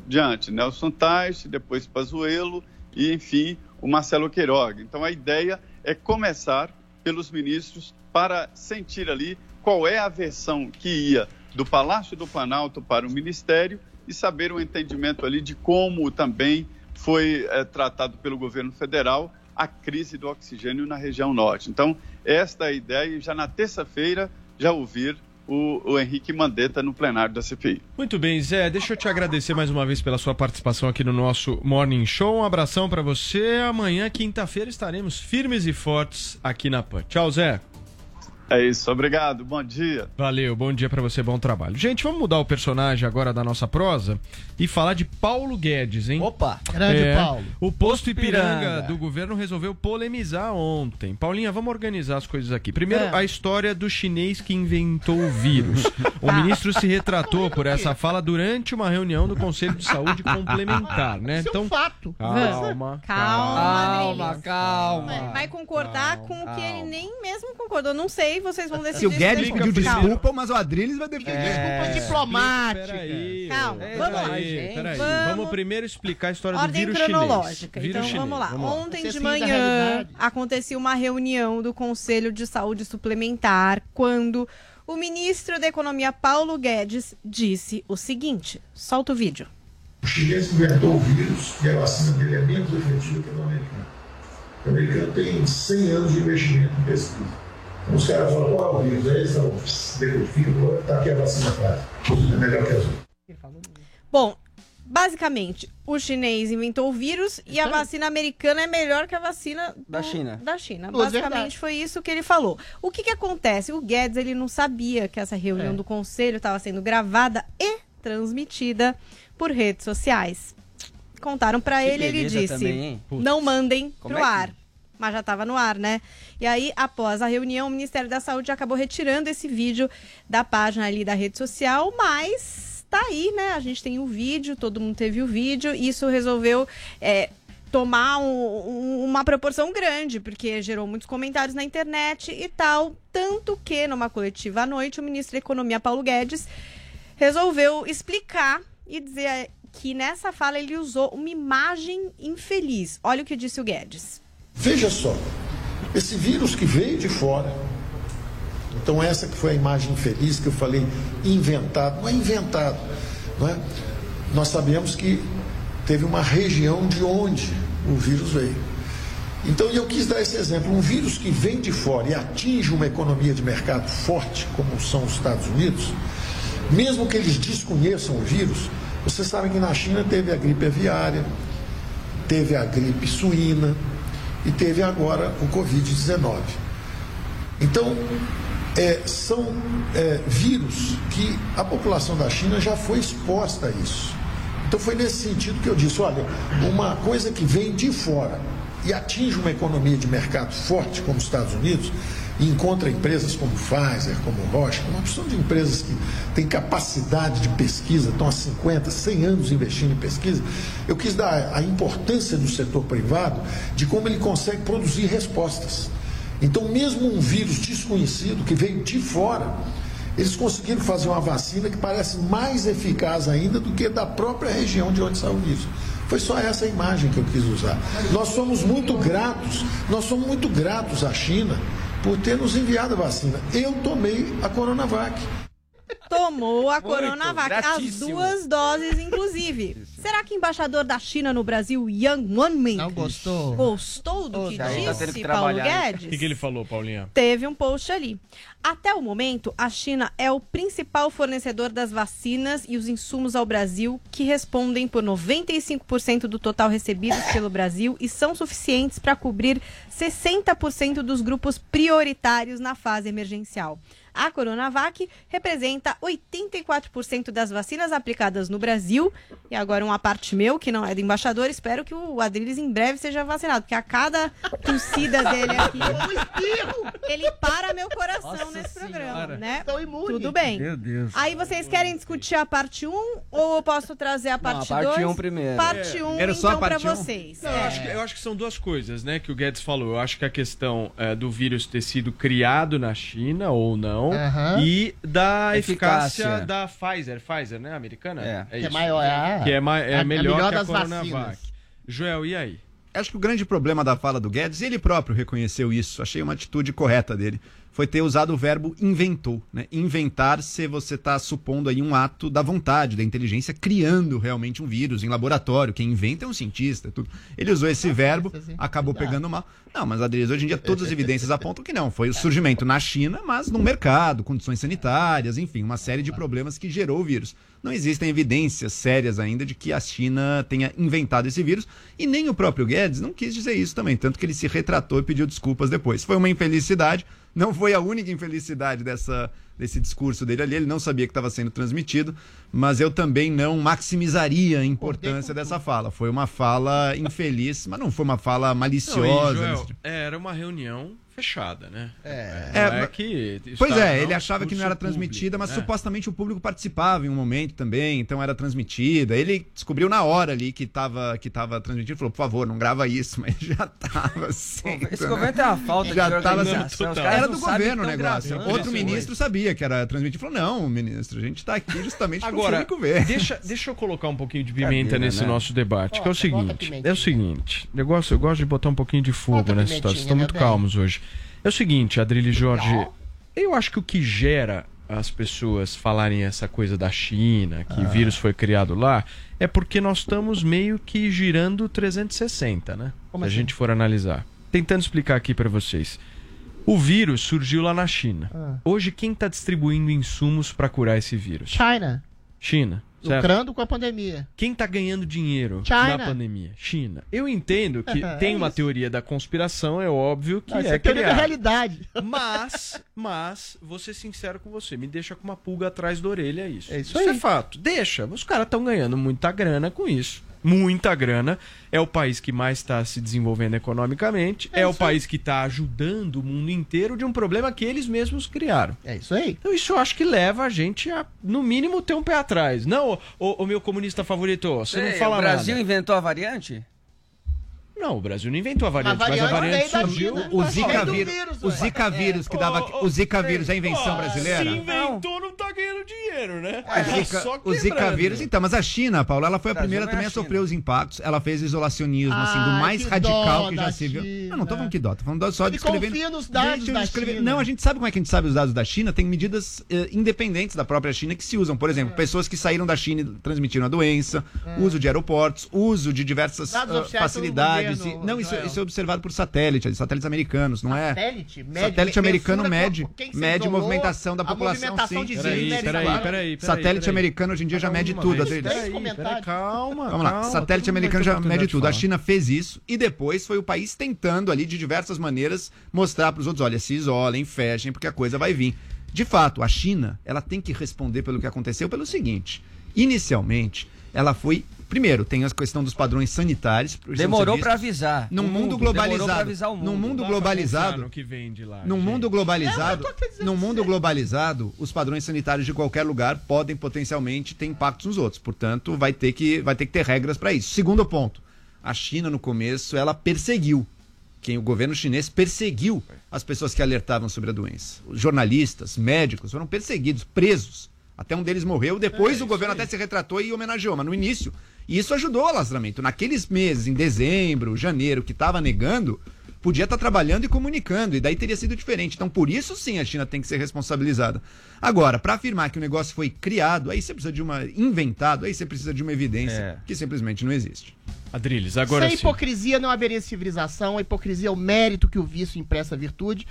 diante Nelson Tais, depois Pazuello e, enfim, o Marcelo Queiroga. Então, a ideia é começar pelos ministros para sentir ali qual é a versão que ia do Palácio do Planalto para o Ministério e saber o entendimento ali de como também foi eh, tratado pelo governo federal a crise do oxigênio na região norte. Então, esta é a ideia já na terça-feira já ouvir o, o Henrique Mandetta no plenário da CPI. Muito bem, Zé, deixa eu te agradecer mais uma vez pela sua participação aqui no nosso Morning Show. Um abração pra você. Amanhã, quinta-feira, estaremos firmes e fortes aqui na PAN. Tchau, Zé. É isso, obrigado, bom dia. Valeu, bom dia pra você, bom trabalho. Gente, vamos mudar o personagem agora da nossa prosa e falar de Paulo Guedes, hein? Opa! Grande Paulo. O posto Ipiranga, Ipiranga. do governo resolveu polemizar ontem. Paulinha, vamos organizar as coisas aqui. Primeiro, É. a história do chinês que inventou o vírus. O ministro se retratou por essa fala durante uma reunião do Conselho de Saúde Complementar, né? Isso é um fato. Calma, Calma, Calma, Adriles. calma. Vai concordar com o que ele nem mesmo concordou. Não sei aí vocês vão decidir. Se o Guedes pediu desculpa, mas o Adriles vai defender. Desculpas diplomáticas. Peraí, Calma, ô, vamos lá, peraí, gente. peraí. Vamos- Vamos primeiro explicar a história do Ordem vírus cronológica. chinês. Então Vírus vamos lá. chinês, Ontem Você de manhã aconteceu uma reunião do Conselho de Saúde Suplementar quando o ministro da Economia Paulo Guedes disse o seguinte: solta o vídeo. O chinês inventou o vírus e a vacina dele é menos efetiva que a do americano. O americano tem 100 anos de investimento em pesquisa. Os caras falam, qual é o vírus? Aí eles falam, decodificam, tá aqui a vacina faz. É melhor que as outras. Bom, basicamente, o chinês inventou o vírus e a vacina americana é melhor que a vacina Da do- China. Da China. Basicamente foi isso que ele falou. O que que acontece? O Guedes, ele não sabia que essa reunião É. do conselho estava sendo gravada e transmitida por redes sociais. Contaram pra Que ele, ele disse: também. "Não mandem Como pro é que- ar". Mas já estava no ar, né? E aí, após a reunião, o Ministério da Saúde acabou retirando esse vídeo da página ali da rede social, mas tá aí, né? A gente tem o vídeo, todo mundo teve o vídeo, e isso resolveu é, tomar um- um- uma proporção grande, porque gerou muitos comentários na internet e tal. Tanto que, numa coletiva à noite, o ministro da Economia, Paulo Guedes, resolveu explicar e dizer que nessa fala ele usou uma imagem infeliz. Olha o que disse o Guedes. Veja só, esse vírus que veio de fora, então essa que foi a imagem infeliz que eu falei, inventado, não é inventado, não é? Nós sabemos que teve uma região de onde o vírus veio. Então eu quis dar esse exemplo, um vírus que vem de fora e atinge uma economia de mercado forte, como são os Estados Unidos, mesmo que eles desconheçam o vírus, vocês sabem que na China teve a gripe aviária, teve a gripe suína e teve agora o Covid-19. Então, é, são é, vírus que a população da China já foi exposta a isso. Então, foi nesse sentido que eu disse: olha, uma coisa que vem de fora e atinge uma economia de mercado forte, como os Estados Unidos, e encontra empresas como Pfizer, como Roche, uma opção de empresas que têm capacidade de pesquisa, estão há 50, 100 anos investindo em pesquisa, eu quis dar a importância do setor privado de como ele consegue produzir respostas. Então, mesmo um vírus desconhecido que veio de fora, eles conseguiram fazer uma vacina que parece mais eficaz ainda do que da própria região de onde saiu o vírus. Foi só essa imagem que eu quis usar. Nós somos muito gratos, nós somos muito gratos à China por ter nos enviado a vacina. Eu tomei a Coronavac. Tomou a Muito, Coronavac, as duas doses, inclusive. Será que o embaixador da China no Brasil, Yang Wanming, Não gostou? gostou do que tá tendo disse que Paulo? Guedes? O que, que ele falou, Paulinha? Teve um post ali. Até o momento, a China é o principal fornecedor das vacinas e os insumos ao Brasil, que respondem por 95% do total recebidos pelo Brasil e são suficientes para cobrir 60% dos grupos prioritários na fase emergencial. A Coronavac representa 84% das vacinas aplicadas no Brasil. E agora uma parte meu, que não é do embaixador, espero que o Adriles em breve seja vacinado, porque a cada tossida dele aqui, ele para meu coração nesse programa, né? Tudo bem. Meu Deus. Aí vocês querem discutir a parte 1 ou eu posso trazer a parte 2? a parte 1 primeiro. Parte 1, Era só a então, um? vocês. Não, É. eu, acho que, eu acho que são duas coisas, né, que o Guedes falou. Eu acho que a questão é, do vírus ter sido criado na China ou não Aham. e da eficácia. Eficácia. da Pfizer, Pfizer, né, americana? É. Que é isso. maior, é. que é, ma- é A- a melhor, melhor que a das Coronavac. vacinas. Joel, e aí? Acho que o grande problema da fala do Guedes, ele próprio reconheceu isso, achei uma atitude correta dele, foi ter usado o verbo inventou. Né? Inventar se você está supondo aí um ato da vontade, da inteligência, criando realmente um vírus em laboratório. Quem inventa é um cientista. Tudo. Ele usou esse verbo, acabou pegando mal. Não, mas Adriles, hoje em dia todas as evidências apontam que não. Foi o surgimento na China, mas no mercado, condições sanitárias, enfim, uma série de problemas que gerou o vírus. Não existem evidências sérias ainda de que a China tenha inventado esse vírus e nem o próprio Guedes não quis dizer isso também, tanto que ele se retratou e pediu desculpas depois. Foi uma infelicidade, não foi a única infelicidade dessa, desse discurso dele ali, ele não sabia que estava sendo transmitido, mas eu também não maximizaria a importância dessa fala. Foi uma fala infeliz, mas não foi uma fala Não, e, maliciosa. Joel, tipo. é, era uma reunião fechada, né? É, Não é que Pois é, ele achava que não era transmitida, mas público, né? supostamente o público participava em um momento também, então era transmitida. Ele descobriu na hora ali que estava que tava transmitido, falou, por favor, não grava isso, mas já tava sendo. esse governo tem uma falta de já tava organização, os caras Era do governo o negócio. gravando Outro ministro sabia que era transmitido, falou, não, ministro, a gente está aqui justamente para o ver. deixa, deixa eu colocar um pouquinho de pimenta Cadeira, nesse né? nosso debate, que é o seguinte, é o seguinte, eu gosto, eu gosto de botar um pouquinho de fogo nessa situação, estão muito calmos hoje. É o seguinte, Adrilho Jorge, eu acho que o que gera as pessoas falarem essa coisa da China, que Ah. vírus foi criado lá, é porque nós estamos meio que girando 360, né? Como Se a assim? gente for analisar. Tentando explicar aqui para vocês. O vírus surgiu lá na China. Ah. Hoje, quem está distribuindo insumos para curar esse vírus? China, China. Certo? lucrando com a pandemia. Quem está ganhando dinheiro China. na pandemia? China. Eu entendo que É tem uma isso. teoria da conspiração, é óbvio que Não, isso é é teoria da realidade. Mas, mas, vou ser sincero com você, me deixa com uma pulga atrás da orelha isso. É isso é aí. fato. Deixa. Os caras estão ganhando muita grana com isso. Muita grana. É o país que mais está se desenvolvendo economicamente. É, É o aí. país que está ajudando o mundo inteiro de um problema que eles mesmos criaram. É isso aí. Então isso eu acho que leva a gente a, no mínimo, ter um pé atrás. Não, o, o- o meu comunista favorito, você não Ei, fala o Brasil nada. inventou a variante? Não, o Brasil não inventou a variante, mas a variante variante veio da surgiu. O Mas Zika do vírus, vírus, o. Zika vírus que dava, o Zika vírus é invenção brasileira? Se inventou, não tá ganhando dinheiro, né? O Zika, Só o Zika vírus, então, mas a China, Paulo, ela foi a primeira é também a a sofrer os impactos. Ela fez isolacionismo, assim, do Ai, mais que radical que já se viu. Não, não tô falando que dó, tô falando só Ele descrevendo. confia nos dados Deixa da China. Não, a gente sabe como é que a gente sabe os dados da China. Tem medidas eh, independentes da própria China que se usam. Por exemplo, É. pessoas que saíram da China e transmitiram a doença, uso de aeroportos, uso de diversas ah, facilidades. E- não, isso, Joel. isso é observado por satélite, satélites americanos, não é? Satélite? Mede- Satélite americano mede, mede movimentação da a população, movimentação sim. de Peraí, peraí, peraí, peraí. Satélite peraí. americano hoje em dia já mede tudo. Adriles. Calma, Vamos lá, calma, satélite americano vai já mede tudo. A. China fez isso e depois foi o país tentando ali de diversas maneiras mostrar para os outros, olha, se isolem, fechem, porque a coisa vai vir. De fato, a China, ela tem que responder pelo que aconteceu pelo seguinte. Inicialmente, ela foi primeiro, tem a questão dos padrões sanitários. Demorou vistos. avisar. Num O mundo, mundo, globalizado, avisar o mundo. num mundo Dá globalizado, no que vem de lá, num gente. mundo globalizado, É, num mundo globalizado, os padrões sanitários de qualquer lugar podem potencialmente ter impactos nos outros. Portanto, vai ter que, vai ter que ter regras para isso. Segundo ponto, a China no começo ela perseguiu quem o governo chinês perseguiu as pessoas que alertavam sobre a doença. Os jornalistas, médicos foram perseguidos, presos. Até um deles morreu, depois o governo até se retratou e homenageou, mas no início. E isso ajudou o alastramento. Naqueles meses, em dezembro, janeiro, que estava negando, podia estar trabalhando e comunicando, e daí teria sido diferente. Então, por isso sim, a China tem que ser responsabilizada. Agora, para afirmar que o negócio foi criado, aí você precisa de uma. inventado, aí você precisa de uma evidência É. que simplesmente não existe. Adriles, agora Sem sim. hipocrisia não haveria civilização. A hipocrisia é o mérito que o vício impressa a virtude.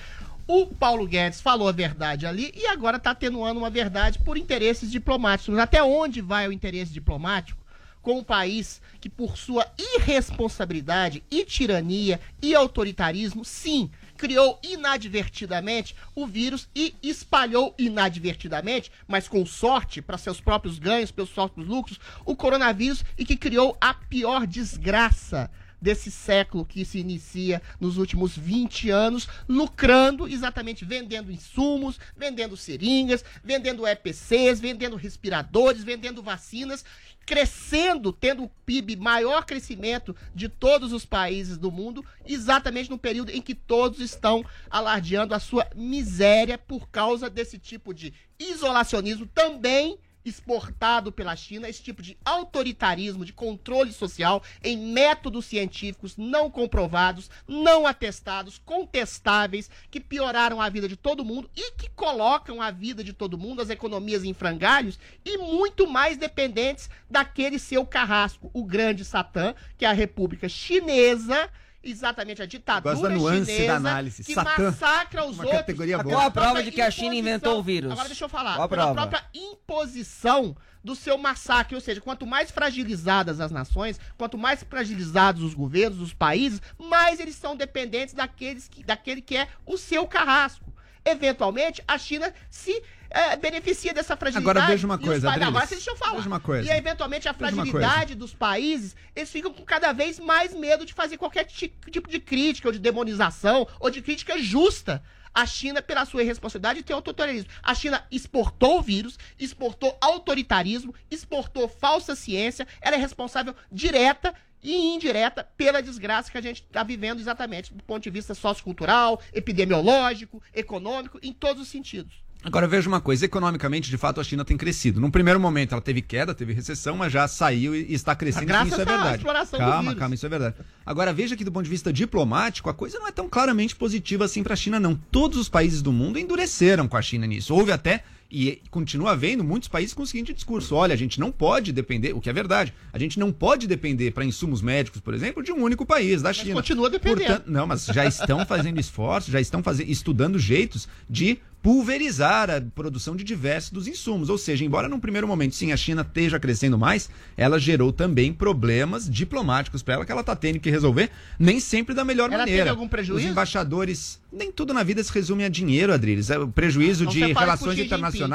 O Paulo Guedes falou a verdade ali e agora está atenuando uma verdade por interesses diplomáticos. Até onde vai o interesse diplomático com um país que, por sua irresponsabilidade e tirania e autoritarismo, sim, criou inadvertidamente o vírus e espalhou inadvertidamente, mas com sorte para seus próprios ganhos, pelos próprios lucros, o coronavírus e que criou a pior desgraça desse século que se inicia nos últimos 20 anos, lucrando exatamente vendendo insumos, vendendo seringas, vendendo EPCs, vendendo respiradores, vendendo vacinas, crescendo, tendo o PIB maior crescimento de todos os países do mundo, exatamente no período em que todos estão alardeando a sua miséria por causa desse tipo de isolacionismo também exportado pela China, esse tipo de autoritarismo, de controle social em métodos científicos não comprovados, não atestados, contestáveis, que pioraram a vida de todo mundo e que colocam a vida de todo mundo, as economias em frangalhos e muito mais dependentes daquele seu carrasco, o grande Satã, que é a República Chinesa, exatamente a ditadura da nuance chinesa da análise. que Satã, massacra os uma outros. categoria boa. Qual a pela prova de que a China inventou o vírus? Agora deixa eu falar. Qual a pela prova? própria imposição do seu massacre, ou seja, quanto mais fragilizadas as nações, quanto mais fragilizados os governos, os países, mais eles são dependentes daqueles que, daquele que é o seu carrasco. eventualmente a China se é, beneficia dessa fragilidade. Agora veja uma coisa, pa- Agora deixa eu falar. veja uma coisa. E eventualmente a fragilidade dos países, eles ficam com cada vez mais medo de fazer qualquer ti- tipo de crítica ou de demonização ou de crítica justa. A China, pela sua irresponsabilidade, tem autoritarismo. A China exportou o vírus, exportou autoritarismo, exportou falsa ciência. Ela é responsável direta e indireta pela desgraça que a gente está vivendo exatamente do ponto de vista sociocultural, epidemiológico, econômico, em todos os sentidos. Agora veja uma coisa, economicamente, de fato, a China tem crescido. Num primeiro momento ela teve queda, teve recessão, mas já saiu e está crescendo, Graças isso é verdade. calma, calma, isso é verdade. Agora veja que do ponto de vista diplomático, a coisa não é tão claramente positiva assim para a China, não. Todos os países do mundo endureceram com a China nisso. Houve até e continua havendo muitos países com o seguinte discurso: olha, a gente não pode depender, o que é verdade, a gente não pode depender para insumos médicos, por exemplo, de um único país, da China. continua dependendo. Portanto, não, mas já estão fazendo esforços, já estão fazendo, estudando jeitos de pulverizar a produção de diversos dos insumos. Ou seja, embora num primeiro momento sim a China esteja crescendo mais, ela gerou também problemas diplomáticos para ela que ela está tendo que resolver, nem sempre da melhor Ela maneira. teve algum prejuízo? Os embaixadores, nem tudo na vida se resume a dinheiro, Adriles. É o prejuízo Então de relações Xi Jinping.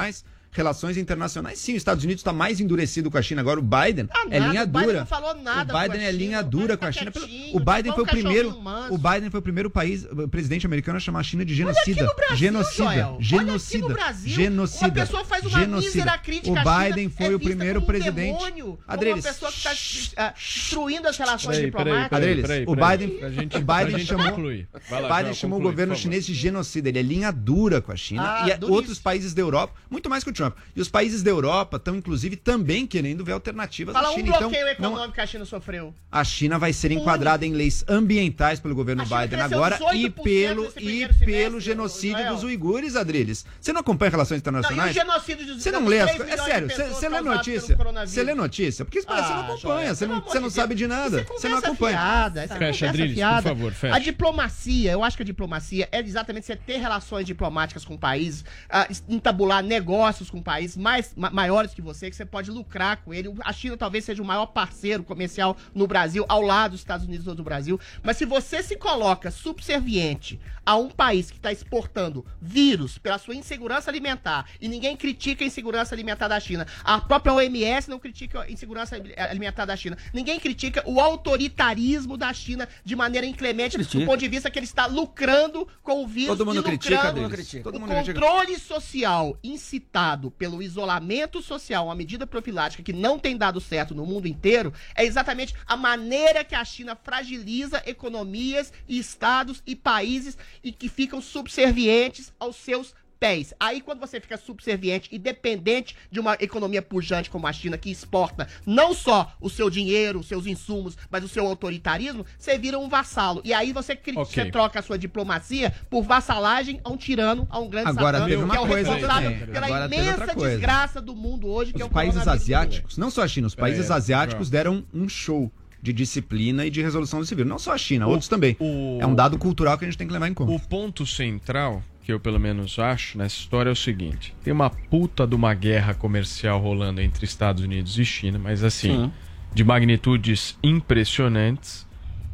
Relações internacionais, sim, os Estados Unidos está mais endurecido com a China agora. O Biden Ah, é nada, linha o Biden dura. não falou nada o Biden com a é linha China, o dura Biden com a China. O Biden foi o primeiro. O Biden foi o primeiro país, o presidente americano a chamar a China de Olha genocida. aqui no Brasil, genocida. Joel. Genocida. Olha aqui no Brasil, genocida. uma pessoa faz uma genocida. mísera crítica O à China, Biden foi é o primeiro um presidente. Adriles, uma pessoa que está destruindo as relações Peraí, diplomáticas. Adriles, peraí, o. Biden, gente- o Biden chamou, lá, o Biden chamou o conclui, governo por favor. chinês de genocida. Ele é linha dura com a China Ah, e é- outros países da Europa, muito mais que o Trump. E os países da Europa estão, inclusive, também querendo ver alternativas Fala à um China. bloqueio Então, não- econômico que a China sofreu. a China vai ser enquadrada em leis ambientais pelo governo Biden agora e 18% pelo, e pelo genocídio dos uigures, Adriles. Você não acompanha relações Não, e o internacionais? genocídio dos Você não lê as 3 coisas. É sério, você você lê notícia? Você lê notícia? Porque isso parece que você não Ah, acompanha, você não, você não sabe de nada. Isso é Você não acompanha. fiada, Fecha, Adriles, por favor, fecha. A diplomacia, eu acho que a diplomacia é exatamente você ter relações diplomáticas com países, ah, entabular negócios com países mais, ma- maiores que você, que você pode lucrar com ele. A China talvez seja o maior parceiro comercial no Brasil, ao lado dos Estados Unidos ou do Brasil. Mas se você se coloca subserviente a um país que está exportando vírus pela sua insegurança alimentar, e ninguém critica a insegurança alimentar da China, a própria OMS não critica a insegurança alimentar da China, ninguém critica o autoritarismo da China de maneira inclemente, Critica. do ponto de vista que ele está lucrando com o vírus Todo mundo e critica. Todo o mundo critica. controle social incitado pelo isolamento social, uma medida profilática que não tem dado certo no mundo inteiro, é exatamente a maneira que a China fragiliza economias e estados e países e que ficam subservientes aos seus pés. Aí quando você fica subserviente e dependente de uma economia pujante como a China que exporta não só o seu dinheiro, os seus insumos, mas o seu autoritarismo, você vira um vassalo. E aí você, cri- Ok. você troca a sua diplomacia por vassalagem a um tirano, a um grande Agora satã, teve uma que é o coisa responsável também. pela Agora imensa outra coisa. desgraça do mundo hoje, que é Os o países asiáticos, não só a China, os países é, asiáticos Joel. deram um show de disciplina e de resolução desse vírus. Não só a China, outros também. É um dado cultural que a gente tem que levar em conta. O ponto central, que eu pelo menos acho nessa história é o seguinte: tem uma puta de uma guerra comercial rolando entre Estados Unidos e China, mas assim, Sim. de magnitudes impressionantes.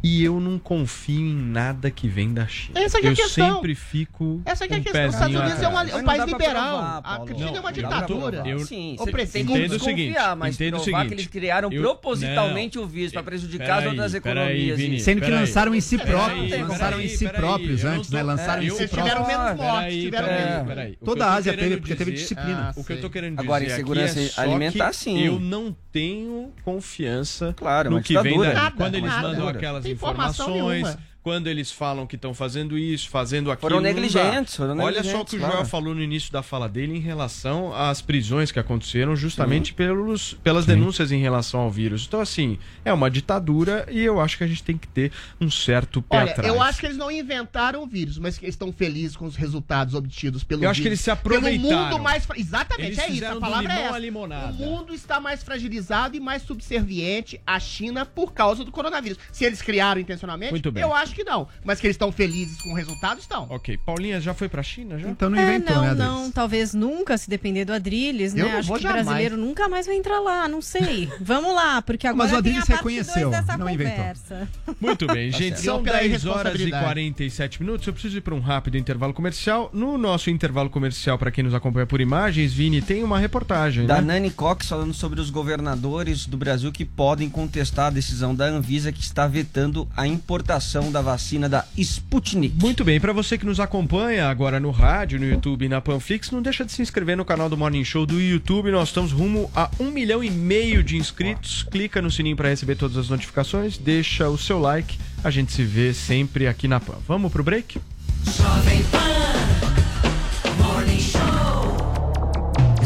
E eu não confio em nada que vem da China. Essa que é a eu questão. sempre fico. Essa que é a um questão. Os Estados Unidos é, uma- é um país não liberal. provar, a. China é uma Não, ditadura. eu- Sim, tem como Entendo o seguinte, desconfiar, mas entendo o provar seguinte, que eles criaram eu- propositalmente não, o vírus para prejudicar as outras economias. Vini, Sendo que lançaram em si próprios. peraí, lançaram em si próprios não antes, né? Lançaram é, em si Vocês tiveram próprios. menos mortes, tiveram menos. O Toda a Ásia teve, porque teve disciplina. Ah, O que eu tô querendo dizer Agora, insegurança é só alimentar, sim. Eu não tenho confiança Claro, no que vem. Nada, quando eles mandam aquelas Informações. Quando eles falam que estão fazendo isso, fazendo aquilo. Foram negligentes, foram Olha só o negligentes, que o Joel claro. falou no início da fala dele em relação às prisões que aconteceram justamente pelos, pelas denúncias em relação ao vírus. Então, assim, é uma ditadura e eu acho que a gente tem que ter um certo pé Olha, atrás. eu acho que eles não inventaram o vírus, mas que eles estão felizes com os resultados obtidos pelo Eu acho que vírus. eles se aproveitaram. Pelo mundo mais... Exatamente, Eles é isso, a palavra é essa. O mundo está mais fragilizado e mais subserviente à China por causa do coronavírus. Se eles criaram intencionalmente, Muito bem. eu acho que não. Mas que eles estão felizes com o resultado, estão. Ok. Paulinha já foi pra China já? Então é, não, não, talvez nunca, se depender do Adrilles, Eu né? não Acho vou que jamais. brasileiro nunca mais vai entrar lá, não sei. Vamos lá, porque agora Mas o tem a Adrilles parte reconheceu, não inventou. conversa. Muito bem, Tá gente. São Não pela 10 horas e irresponsabilidade. 47 minutos. Eu preciso ir para um rápido intervalo comercial. No nosso intervalo comercial, para quem nos acompanha por imagens, Vini, tem uma reportagem. Da né? Nani Cox falando sobre os governadores do Brasil que podem contestar a decisão da Anvisa que está vetando a importação da vacina da Sputnik. Muito bem, para você que nos acompanha agora no rádio, no YouTube e na Panflix, não deixa de se inscrever no canal do Morning Show do YouTube. Nós estamos rumo a um milhão e meio de inscritos. Clica no sininho para receber todas as notificações, deixa o seu like. A gente se vê sempre aqui na Pan. Vamos pro break? Jovem Pan Morning Show.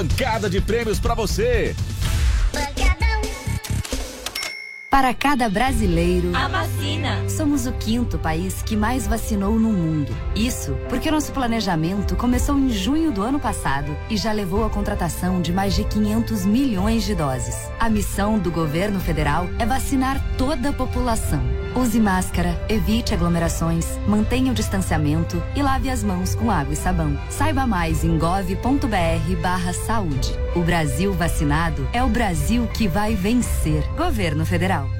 pancada de prêmios pra você. Para cada brasileiro, A vacina. somos o quinto país que mais vacinou no mundo. Isso porque nosso planejamento começou em junho do ano passado e já levou à contratação de mais de 500 milhões de doses. A missão do governo federal é vacinar toda a população. Use máscara, evite aglomerações, mantenha o distanciamento e lave as mãos com água e sabão. Saiba mais em gov.br/barra saúde. O Brasil vacinado é o Brasil que vai vencer. Governo Federal.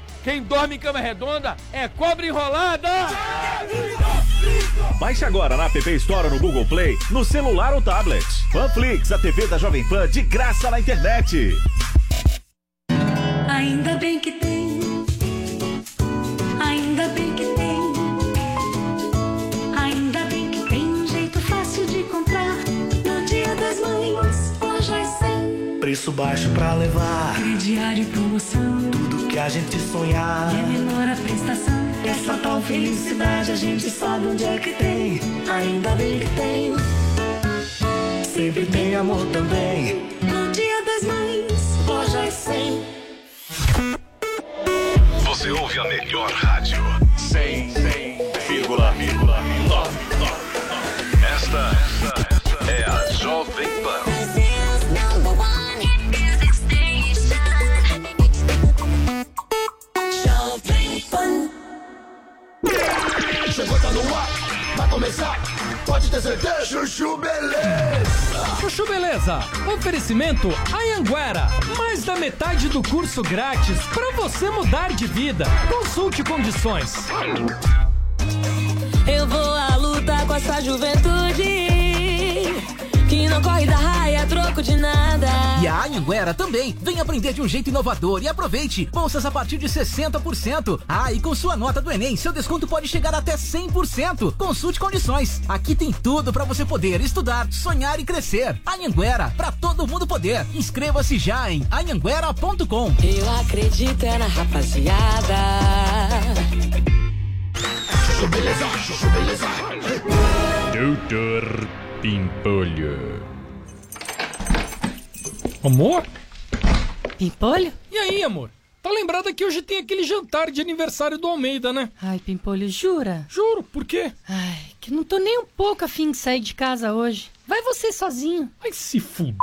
quem dorme em cama redonda é cobra enrolada! Baixe agora na App Store ou no Google Play, no celular ou tablet. Panflix, a TV da Jovem Pan de graça na internet. Ainda bem que tem. Preço baixo pra levar. Crediário e promoção. Tudo que a gente sonhar. E é menor a prestação. Essa tal felicidade a gente sabe onde é que tem. Ainda bem que tem. Sempre tem amor também. No dia das mães, lojas 100. Você ouve a melhor rádio. 100,9. No ar. Vai começar. Pode ter certeza. Chuchu beleza. Chuchu Beleza, oferecimento Anhanguera, mais da metade do curso grátis para você mudar de vida. Consulte condições. Eu vou à luta com essa juventude que não corre da raia, troco de nada. E a Anhanguera também. Vem aprender de um jeito inovador e aproveite. Bolsas a partir de 60%. Ah, e com sua nota do Enem, seu desconto pode chegar até 100%. Consulte condições. Aqui tem tudo para você poder estudar, sonhar e crescer. Anhanguera, para todo mundo poder. Inscreva-se já em anhanguera.com. Eu acredito é na rapaziada. Chuchu beleza. Chuchu beleza. Doutor Pimpolho. Amor? Pimpolho? E aí, amor? Tá lembrada que hoje tem aquele jantar de aniversário do Almeida, né? Ai, Pimpolho, jura? Juro, por quê? Ai, que não tô nem um pouco afim de sair de casa hoje. Vai você sozinho. Ai, se fuder.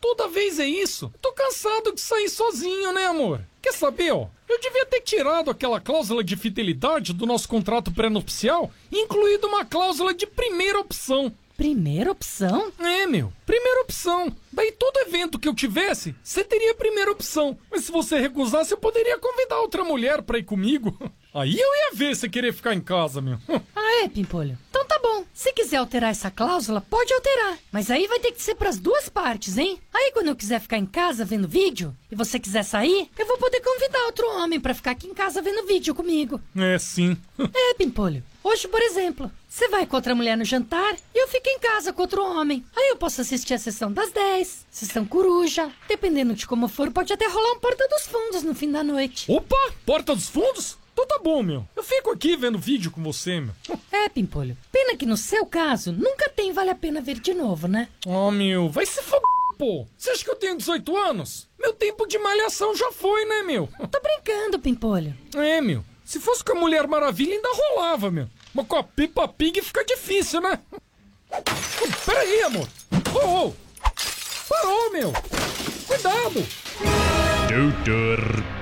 Toda vez é isso. Tô cansado de sair sozinho, né, amor? Quer saber, ó? Eu devia ter tirado aquela cláusula de fidelidade do nosso contrato pré-nupcial e incluído uma cláusula de primeira opção. Primeira opção? É, meu, primeira opção. Daí todo evento que eu tivesse, você teria a primeira opção. Mas se você recusasse, eu poderia convidar outra mulher pra ir comigo. Aí eu ia ver você querer ficar em casa, meu. Ah, é, Pimpolho? Então tá bom. Se quiser alterar essa cláusula, pode alterar. Mas aí vai ter que ser pras duas partes, hein? Aí quando eu quiser ficar em casa vendo vídeo e você quiser sair, eu vou poder convidar outro homem pra ficar aqui em casa vendo vídeo comigo. É, sim. É, Pimpolho. Hoje, por exemplo, você vai com outra mulher no jantar e eu fico em casa com outro homem. Aí eu posso assistir a sessão das 10, sessão coruja. Dependendo de como for, pode até rolar um porta dos fundos no fim da noite. Opa, porta dos fundos? Então tá bom, meu. Eu fico aqui vendo vídeo com você, meu. É, Pimpolho. Pena que no seu caso, nunca tem vale a pena ver de novo, né? Oh, meu, vai se f... pô. Você acha que eu tenho 18 anos? Meu tempo de malhação já foi, né, meu? Tô brincando, Pimpolho. É, meu. Se fosse com a Mulher Maravilha, ainda rolava, meu. Mas com a Peppa Pig fica difícil, né? Oh, peraí, amor. Oh, oh. Parou, meu. Cuidado. Doutor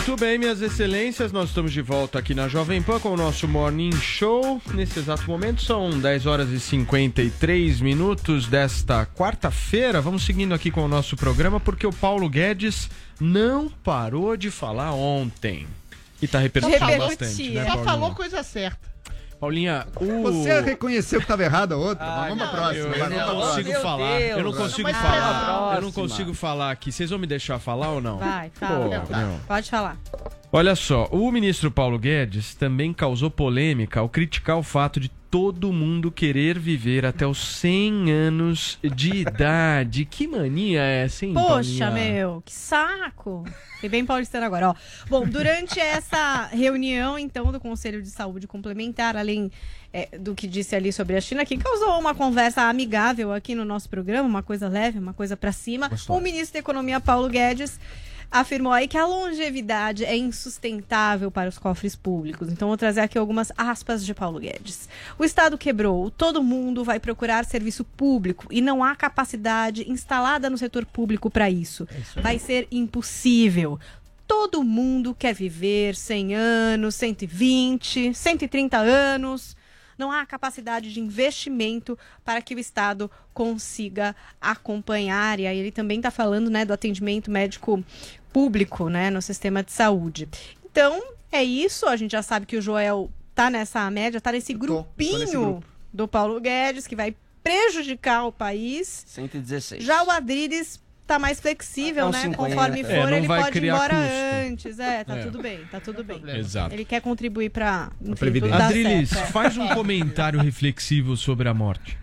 Muito bem, minhas excelências, nós estamos de volta aqui na Jovem Pan com o nosso Morning Show. Nesse exato momento são 10 horas e 53 minutos desta quarta-feira. Vamos seguindo aqui com o nosso programa porque o Paulo Guedes não parou de falar ontem. E tá repercutindo bastante, né, Só Paulinha? falou coisa certa. Paulinha, o... Você reconheceu que estava errado a outra? Mas vamos pra próxima. Eu, eu não consigo falar. eu não consigo falar. Eu não consigo falar aqui. Vocês vão me deixar falar ou não? Vai, fala. Pô, não. Pode falar. Olha só, o ministro Paulo Guedes também causou polêmica ao criticar o fato de todo mundo querer viver até os 100 anos de idade. Que mania é essa, hein, Poxa, Paulinha? meu, que saco. Fiquei bem paulistano agora, ó. Bom, durante essa reunião, então, do Conselho de Saúde Complementar, além é, do que disse ali sobre a China, que causou uma conversa amigável aqui no nosso programa, uma coisa leve, uma coisa pra cima, Gostosa. o ministro da Economia, Paulo Guedes, afirmou aí que a longevidade é insustentável para os cofres públicos. Então, vou trazer aqui algumas aspas de Paulo Guedes. O Estado quebrou, todo mundo vai procurar serviço público e não há capacidade instalada no setor público para isso. Vai ser impossível. Todo mundo quer viver 100 anos, 120, 130 anos. Não há capacidade de investimento para que o Estado consiga acompanhar. E aí ele também está falando né, do atendimento médico público né, no sistema de saúde. Então, é isso. A gente já sabe que o Joel tá nessa média, tá nesse grupinho nesse grupo. do Paulo Guedes, que vai prejudicar o país. 116. Já o Adriles tá mais flexível, É uns né? 50. Conforme for, É, não ele pode ir criar embora custo. antes. É, tá É. tudo bem, tá tudo bem. Exato. Ele quer contribuir para Adriles, faz um comentário reflexivo sobre a morte.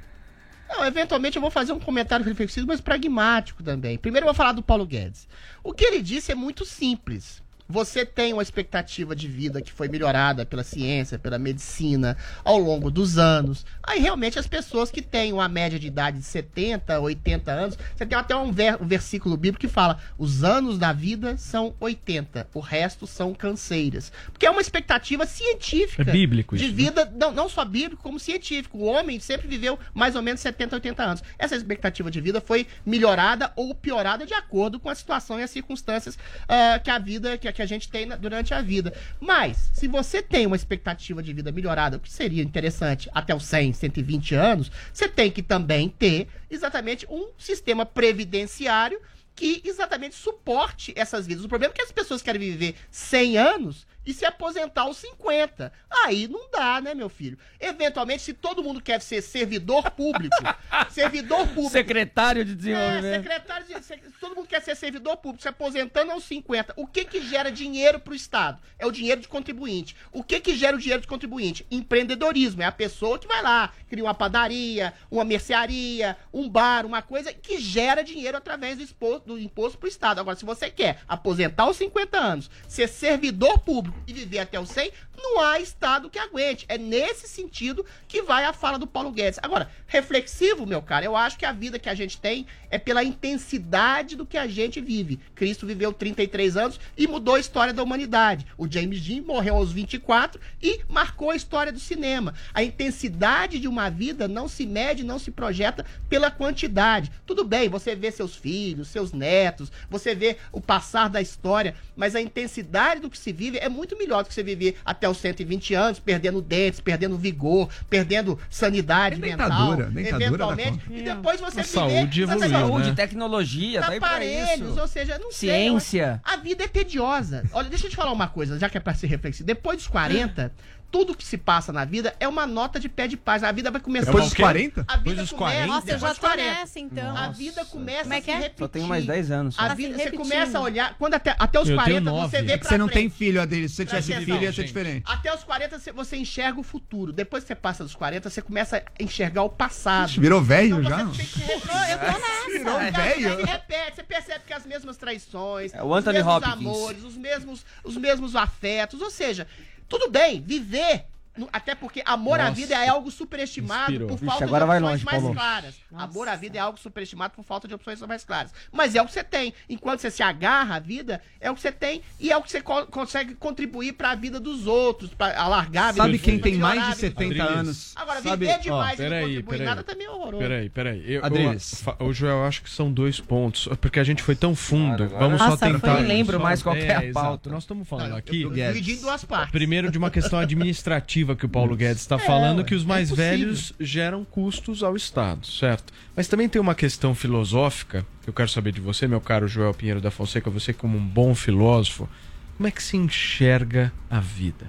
Não, eventualmente eu vou fazer um comentário reflexivo, mas pragmático também. Primeiro eu vou falar do Paulo Guedes. O que ele disse é muito simples. Você tem uma expectativa de vida que foi melhorada pela ciência, pela medicina, ao longo dos anos. Aí realmente as pessoas que têm uma média de idade de 70, 80 anos, você tem até um, ver- um versículo bíblico que fala: os anos da vida são 80, o resto são canseiras. Porque é uma expectativa científica É bíblico de isso, né? vida, não, não só bíblico, como científico. O homem sempre viveu mais ou menos 70, 80 anos. Essa expectativa de vida foi melhorada ou piorada de acordo com a situação e as circunstâncias ah, que a vida, que, que a gente tem durante a vida. Mas, se você tem uma expectativa de vida melhorada, o que seria interessante até os 100, 120 anos, você tem que também ter exatamente um sistema previdenciário que exatamente suporte essas vidas. O problema é que as pessoas querem viver 100 anos e se aposentar aos 50. Aí não dá, né, meu filho? Eventualmente, se todo mundo quer ser servidor público, servidor público. Secretário de É, desenvolvimento. secretário de. se- todo mundo quer ser servidor público, se aposentando aos 50. O que que gera dinheiro pro Estado? É o dinheiro de contribuinte. O que que gera o dinheiro de contribuinte? Empreendedorismo. É a pessoa que vai lá, cria uma padaria, uma mercearia, um bar, uma coisa que gera dinheiro através do, expo- do imposto pro Estado. Agora, se você quer aposentar aos 50 anos, ser servidor público e viver até os 100, não há Estado que aguente. É nesse sentido que vai a fala do Paulo Guedes. Agora, reflexivo, meu cara, eu acho que a vida que a gente tem é pela intensidade do que a gente vive. Cristo viveu 33 anos e mudou a história da humanidade. O James Dean morreu aos 24 e marcou a história do cinema. A intensidade de uma vida não se mede, não se projeta pela quantidade. Tudo bem, você vê seus filhos, seus netos, você vê o passar da história, mas a intensidade do que se vive é muito melhor do que você viver até os 120 anos, perdendo dentes, perdendo vigor, perdendo sanidade mental, dentadura, dentadura eventualmente, dá e depois você A viver saúde evoluiu, saúde, né? tecnologia, tá aparelhos, isso. ou seja, não sei, Ciência. a vida é tediosa. Olha, deixa eu te falar uma coisa, já que é pra ser reflexivo. Depois dos 40, tudo que se passa na vida é uma nota de pé de paz. A vida vai começar. Depois dos 40? A vida Depois dos começa 40? Nossa, eu já tô 40. nessa, então. A vida começa Como é que a se é? repetir. Só tenho mais 10 anos. A Tá vida, você começa a olhar, quando até, até os Eu 40 tenho você vê É que pra você não frente. tem filho, Adriles. Se você tivesse Presta filho, ia atenção, ser diferente. Até os 40 você- você enxerga o futuro. Depois que você passa dos 40, você começa a enxergar o passado. Ixi, virou velho já? Então re- eu tô nessa. Virou Você velho? repete, você percebe que as mesmas traições, É o Anthony os mesmos Hopkins. amores, os mesmos, os mesmos afetos. Ou seja, tudo bem, viver. Até porque amor à Nossa. vida é algo superestimado Inspirou. por falta agora de vai opções longe, mais Paulo. claras. Amor à vida é algo superestimado por falta de opções mais claras. Mas é o que você tem. Enquanto você se agarra à vida, é o que você tem e é o que você co- consegue contribuir para a vida dos outros, para alargar a vida Sabe quem tem mais de a vida dos 70 outros. anos? Agora, Sabe- viver demais e não peraí, contribuir peraí. nada também é horroroso. Peraí, peraí. Eu, Adriles. eu, Joel, eu acho que são dois pontos. Porque a gente foi tão fundo. agora- Vamos só Nossa, tentar. nem lembro só- mais qual que é a exato. pauta. Nós estamos falando Não, aqui. eu dividi em duas partes. Primeiro, de uma questão administrativa que o Paulo Guedes está falando, que os mais é velhos geram custos ao Estado, certo? Mas também tem uma questão filosófica, que eu quero saber de você, meu caro Joel Pinheiro da Fonseca, você como um bom filósofo, como é que se enxerga a vida?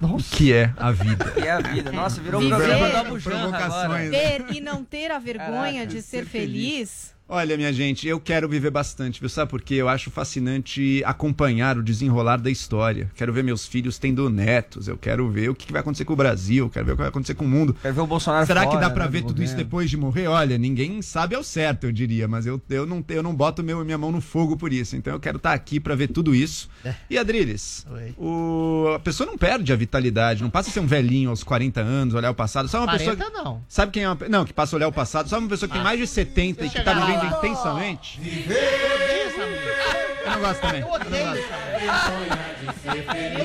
O que é a vida? E a vida. Nossa, virou um programa da Bujanra Provocações. agora. Ter e não ter a vergonha Caraca, de ser ser feliz. feliz. Olha, minha gente, eu quero viver bastante, viu? Sabe por quê? Eu acho fascinante acompanhar o desenrolar da história. Quero ver meus filhos tendo netos, eu quero ver o que que vai acontecer com o Brasil, quero ver o que vai acontecer com o mundo. Quero ver o Bolsonaro Será que fora, dá pra né, ver do tudo isso governo. depois de morrer? Olha, ninguém sabe ao certo, eu diria, mas eu, eu, não, eu não boto meu, minha mão no fogo por isso. Então eu quero estar aqui pra ver tudo isso. E Adriles, o, a pessoa não perde a vitalidade, não passa a ser um velhinho aos 40 anos, olhar o passado. Sabe uma 40 pessoa. não. Sabe quem é uma. Não, que passa a olhar o passado. Sabe uma pessoa que tem mais de 70 e que tá vivendo. Intensamente? Música. Eu não gosto também. Eu odeio. Eu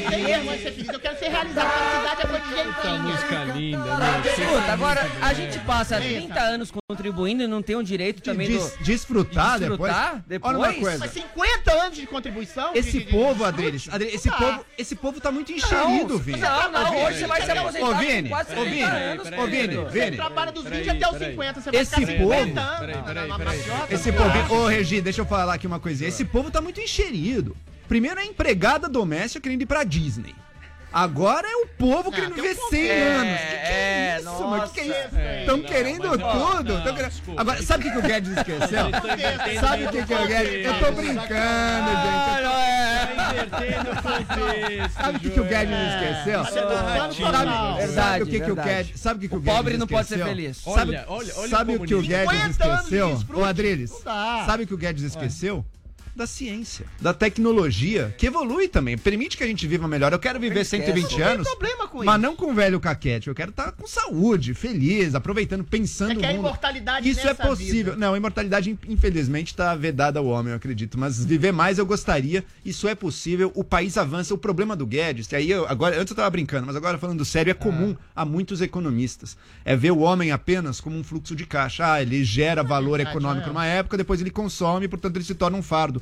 tenho de ser feliz, eu quero ser realizado. Felicidade é coisa de jeitinho. música linda, meu. Escuta, agora a gente passa 30 anos contribuindo e não tem um direito também Des- do. desfrutar, de desfrutar depois. Olha uma depois? coisa. Mas 50 anos de contribuição? Esse de- de- povo, de- Adriles, Adriles, esse, povo, esse povo tá muito encherido, Vini. Não, não, hoje você vai se aposentar Ô, Vini, quase ô, 70 Vini, anos. ô, Vini, querido. Você Vini. trabalha dos 20 Peraí, até os peraí. 50, você vai Esse ficar 50 povo- anos. Peraí, peraí, peraí. Esse povo, ô Regi, deixa eu falar aqui uma coisinha. Esse povo tá muito encherido. Primeiro é a empregada doméstica querendo ir pra Disney. Agora é o povo querendo tem um viver ponto. 100 É, anos. Que que é, é, isso, mano? Que que é nossa. isso? É, Estão não, querendo mas, tudo. não, querendo- desculpa. Agora, sabe o que, que o Guedes esqueceu? sabe o que, que o Guedes... Eu tô brincando, gente. Contexto. Sabe o que, que o Guedes esqueceu? Tá Sabe, sabe o que, que o. Guedes, sabe o que, que o Guedes pobre não pode ser feliz. Sabe, Olha, olha, olha sabe o que o. Guedes 50 anos de esqueceu? Ô, Adriles, Não sabe o que o Guedes esqueceu? Da ciência, da tecnologia, que evolui também. Permite que a gente viva melhor. Eu quero viver Esquece. 120 Não tem anos, problema com mas isso. não com velho caquete. Eu quero estar com saúde, feliz, aproveitando, pensando Você no quer mundo. imortalidade Isso é possível. vida. Não, a imortalidade, in- infelizmente, está vedada ao homem, eu acredito. Mas viver mais eu gostaria. Isso é possível. O país avança. O problema do Guedes, que aí eu, agora, antes eu estava brincando, mas agora falando sério, é comum a muitos economistas. É ver o homem apenas como um fluxo de caixa. Ah, ele gera valor verdade, econômico é. numa época, depois ele consome, portanto ele se torna um fardo.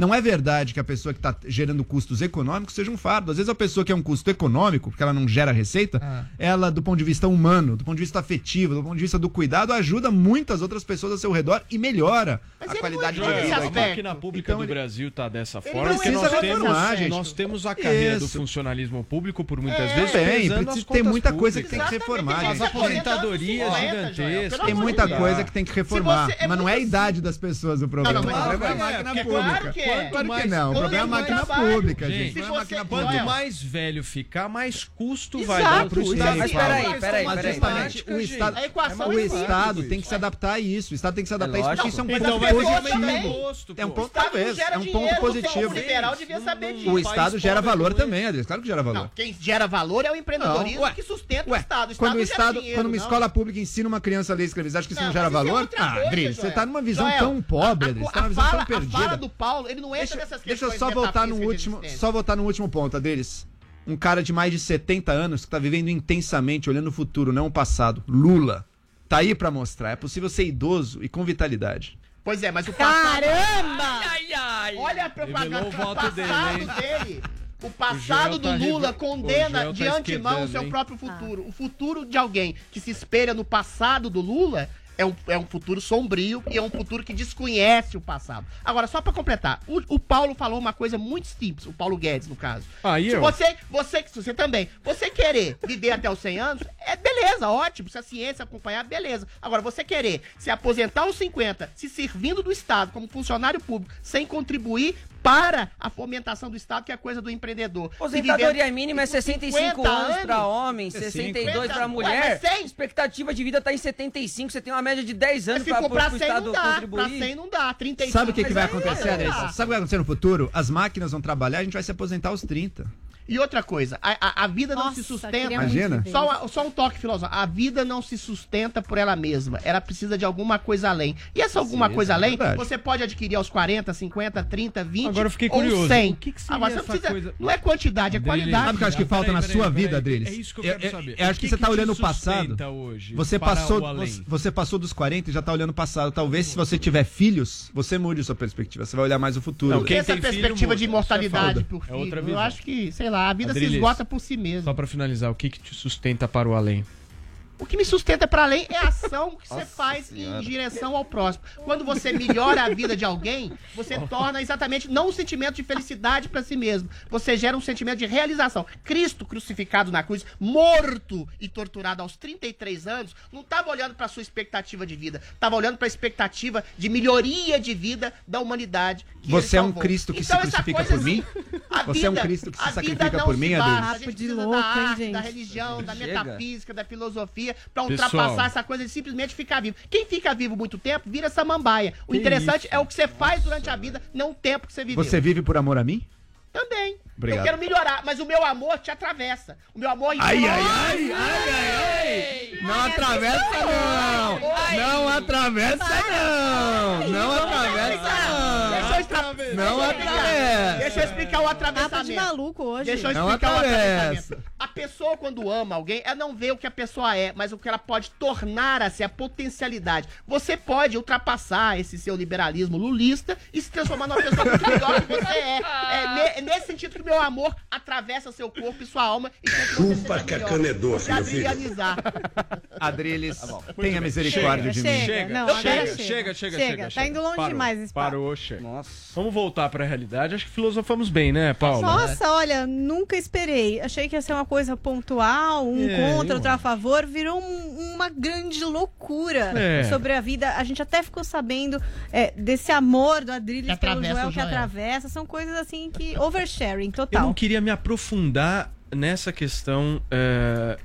Não é verdade que a pessoa que está gerando custos econômicos seja um fardo. Às vezes a pessoa que é um custo econômico, porque ela não gera receita, ela, do ponto de vista humano, do ponto de vista afetivo, do ponto de vista do cuidado, ajuda muitas outras pessoas ao seu redor e melhora Mas a ele qualidade de é vida. a máquina pública Então do ele- Brasil tá dessa Ele forma porque precisa nós reformar, temos, gente. nós temos a carreira do Isso. funcionalismo público por muitas É, vezes Tem, pesando precisa- tem muita coisa que tem que reformar. As aposentadorias Aposenta aos 50, gigantescas. Tem muita Deus. coisa que tem que reformar. é mas não é a idade das pessoas o problema. Não, o problema é a é, máquina é pública. É. é. Claro que não. O problema é a máquina trabalho. pública, gente. Gente, O é máquina quanto pública. mais velho ficar, mais custo vai Exato, dar pro. Estado. Mas peraí, peraí, Mas justamente o. Estado, A equação o é Estado tem que se adaptar a isso. O Estado tem que se adaptar a isso porque isso é um ponto pessoas positivo. É um ponto, talvez, é um ponto você, positivo. como liberal devia saber disso. O Estado gera valor também, Adriano. Claro que gera valor. Quem gera valor é o empreendedorismo que sustenta o Estado. O quando o Estado, quando uma escola pública ensina uma criança a ler e escrever, você acha que isso não, gera é valor? ah, Adriano, você tá numa visão tão pobre, a- Adriano. Você tá a numa visão fala- tão A fala perdida. do Paulo, ele não entra Deixa, nessas deixa eu questões só voltar no último, só voltar no último ponto, Adriles. Um cara de mais de 70 anos que tá vivendo intensamente, olhando o futuro, não o passado. Lula. Tá aí pra mostrar. É possível ser idoso e com vitalidade. Pois é, mas o passado... Caramba! Olha a propaganda o voto o dele, passado hein? dele. O O passado do tá Lula reve- condena o Joel de tá antemão o seu hein? próprio futuro. O futuro de alguém que se espelha no passado do Lula é um, é um futuro sombrio e é um futuro que desconhece o passado. Agora, só pra completar, o, o Paulo falou uma coisa muito simples, o Paulo Guedes, no caso. Aí Se eu. você, você, você também, você querer viver até os 100 anos, é beleza, ótimo. Se a ciência acompanhar, beleza. Agora, você querer se aposentar aos 50, se servindo do Estado como funcionário público, sem contribuir para a fomentação do Estado, que é coisa do empreendedor. Aposentadoria mínima é 65 50 anos anos. pra homem, É 62 pra 50, mulher. ué, mas 100? Expectativa de vida tá em 75, você tem uma média de 10 anos pra, pra pro 100 Estado não dá, pra contribuir. 100 não dá, 35 Sabe o que, que vai acontecer. Sabe o que vai acontecer no futuro? As máquinas vão trabalhar e a gente vai se aposentar aos 30. E outra coisa, a, a- a vida não Nossa, se sustenta. Imagina. Só, só um toque filosófico. A vida não se sustenta por ela mesma. Ela precisa de alguma coisa além. E essa alguma Sim, coisa é além, verdade. você pode adquirir aos 40, 50, 30, 20 Agora eu fiquei ou curioso. 100. O que que seria Agora, você precisa, coisa- Não é quantidade, é qualidade. Sabe o que eu acho que falta peraí, na peraí, sua peraí. vida, Adriles? É isso que eu quero Eu- saber. eu acho O que você tá te olhando o passado. Hoje, Você passou, você, passou dos 40 e já tá olhando o passado. Talvez se você tiver filhos, você mude sua perspectiva. Você vai olhar mais o futuro. Não, quem essa perspectiva de é imortalidade por É filho, outra eu acho que, sei lá, a vida Adriles, se esgota por si mesmo. Só pra finalizar, o que, que te sustenta para o além? O que me sustenta para além é a ação que você faz em direção ao próximo. Quando você melhora a vida de alguém, você torna exatamente não um sentimento de felicidade para si mesmo. Você gera um sentimento de realização. Cristo crucificado na cruz, morto e torturado aos 33 anos, não estava olhando para sua expectativa de vida, estava olhando para a expectativa de melhoria de vida da humanidade. que Você ele é um. Cristo que se Então, essa crucifica por mim? assim, Você é um Cristo que se sacrifica por se mim, Adriles? A gente precisa louco, da arte, da religião, da metafísica, da filosofia, pra Pessoal. ultrapassar essa coisa de simplesmente ficar vivo. Quem fica vivo muito tempo vira samambaia. O Que interessante isso? é o que você faz durante a vida, não o tempo que você viveu. Você vive por amor a mim? Também. Obrigado. Eu quero melhorar, mas o meu amor te atravessa. O meu amor Ai, ai, ai, ai, ai, ai. Não atravessa, não! Não atravessa, não! Não atravessa, não! Extra- Não deixa eu explicar. atravessa! Deixa eu explicar o Papo de atravessamento. maluco hoje. Deixa eu Não explicar o atravessa. atravessamento. A pessoa, quando ama alguém, ela não vê o que a pessoa é, mas o que ela pode tornar a ser, a potencialidade. Você pode ultrapassar esse seu liberalismo lulista e se transformar numa pessoa muito melhor que você é. É ne- nesse sentido que o meu amor atravessa seu corpo e sua alma e faz que a cana é doce, Se meu filho. adrianizar. Adriles, Muito tenha bem. misericórdia de Chega, mim. chega. Não, chega, agora chega, chega. chega, chega, Chega, tá indo longe Parou, demais esse papo. Parou, chega. Nossa. Vamos voltar pra realidade. Acho que filosofamos bem, né, Paulo? Nossa, olha, nunca esperei. Achei que ia ser uma coisa pontual, um É, contra, eu outro a favor. Virou um- uma grande loucura É. sobre a vida. A gente até ficou sabendo é, desse amor do Adrilles Que pelo atravessa Joel que Joel. atravessa. São coisas assim que. Oversharing Eu total. não queria me aprofundar nessa questão é,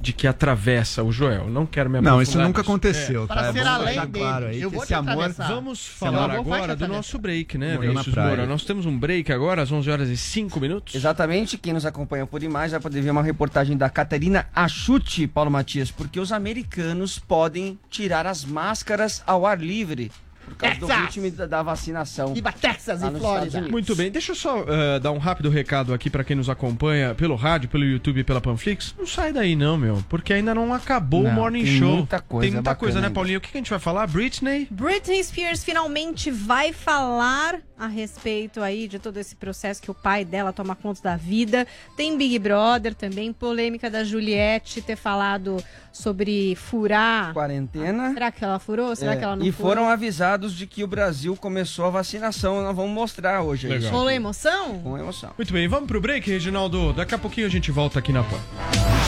de que atravessa o Joel. Não quero me. Não, isso nunca nisso. aconteceu, Para tá? É ser bom além dele. claro aí Eu vou esse te amor... atravessar. Vamos falar agora do nosso break, né, Vinícius. Moura? Nós temos um break agora, às 11 horas e 5 minutos. Exatamente, quem nos acompanha por imagem vai poder ver uma reportagem da Catarina Achute, Paulo Matias, porque os americanos podem tirar as máscaras ao ar livre por causa do Texas! ritmo da, da vacinação. Viva Texas e Flórida. Muito bem, deixa eu só eh, dar um rápido recado aqui pra quem nos acompanha pelo rádio, pelo YouTube e pela Panflix. Não sai daí não, meu, porque ainda não acabou o Não, Morning tem Show. muita coisa Tem muita coisa, né. Paulinho? O que que a gente vai falar? Britney? Britney Spears finalmente vai falar a respeito aí de todo esse processo que o pai dela toma conta da vida. Tem Big Brother também, polêmica da Juliette ter falado sobre furar. Quarentena. Será que ela furou? Será É, que ela não e furou? foram avisados de que o Brasil começou a vacinação. Nós vamos mostrar hoje. Legal. isso Rolou emoção? Com emoção. Muito bem, vamos pro break, Reginaldo. Daqui a pouquinho a gente volta aqui na Pan.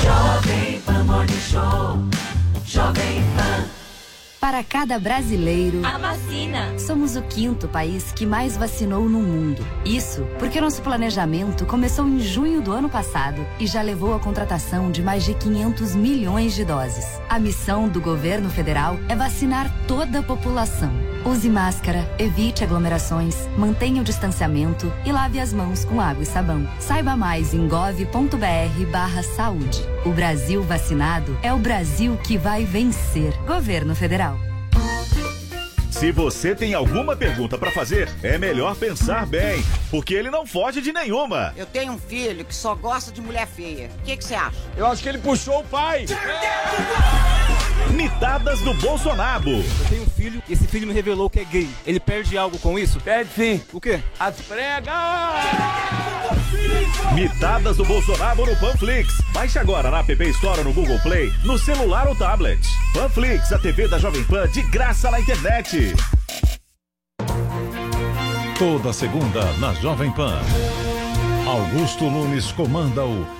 Jovem Pan Morning Show. Jovem Pan. Para cada brasileiro, A vacina. somos o quinto país que mais vacinou no mundo. Isso porque nosso planejamento começou em junho do ano passado e já levou à contratação de mais de 500 milhões de doses. A missão do governo federal é vacinar toda a população. Use máscara, evite aglomerações, mantenha o distanciamento e lave as mãos com água e sabão. Saiba mais em gov.br/barra saúde. O Brasil vacinado é o Brasil que vai vencer. Governo Federal. Se você tem alguma pergunta pra fazer, é melhor pensar bem, porque ele não foge de nenhuma. Eu tenho um filho que só gosta de mulher feia. O que que você acha? Eu acho que ele puxou o pai. Mitadas do Bolsonaro. Eu tenho um filho e esse filho me revelou que é gay. Ele perde algo com isso? Perde sim. O quê? As pregas! Mitadas do Bolsonaro no Panflix. Baixe agora na App Store ou no Google Play, no celular ou tablet. Panflix, a TV da Jovem Pan de graça na internet. Toda segunda na Jovem Pan. Augusto Nunes comanda o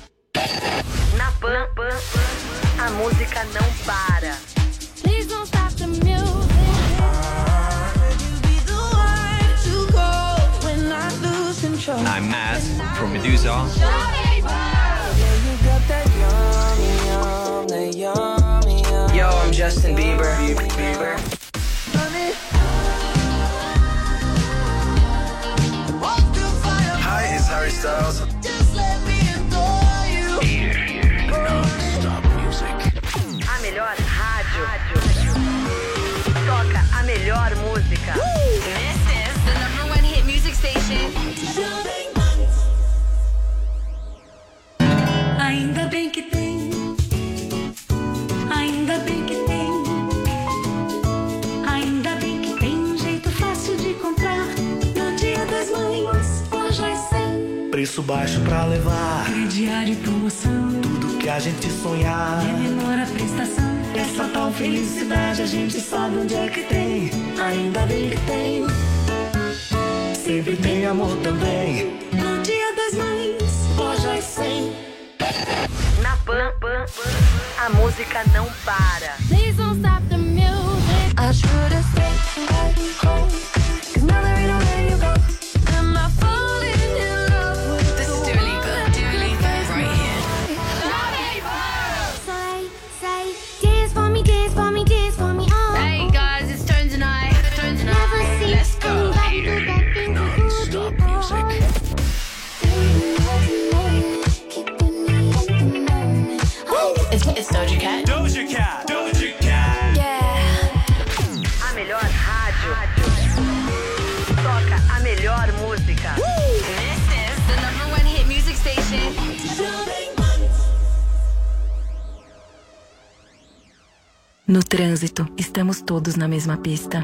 Na Pan, a música não para. Please don't stop the music. I'm Maz from Medusa. Yo, I'm Justin Bieber. Bieber. Hi, it's Harry Styles. Melhor música. This is the number one hit music station. Ainda bem que tem. Ainda bem que tem. Ainda bem que tem um jeito fácil de comprar. No dia das mães, lojas 100. Preço baixo pra levar. Crediário e promoção. Tudo que a gente sonhar. É menor a prestação. Essa tal felicidade a gente sabe onde é que tem. Ainda bem que tem. Sempre tem amor também. No dia das mães, Lojas 100. Na Pan, a música não para. Please don't stop No trânsito, estamos todos na mesma pista.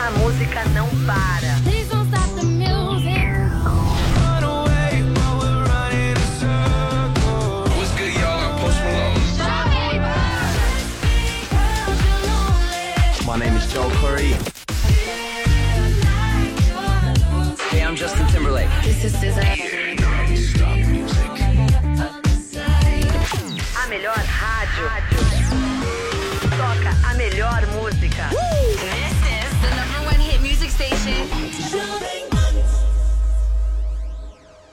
a música não para. Please don't stop the music. What's good, y'all? I'm Post Malone. My name is Joel Curry. Hey, I'm Justin Timberlake. This is SZA.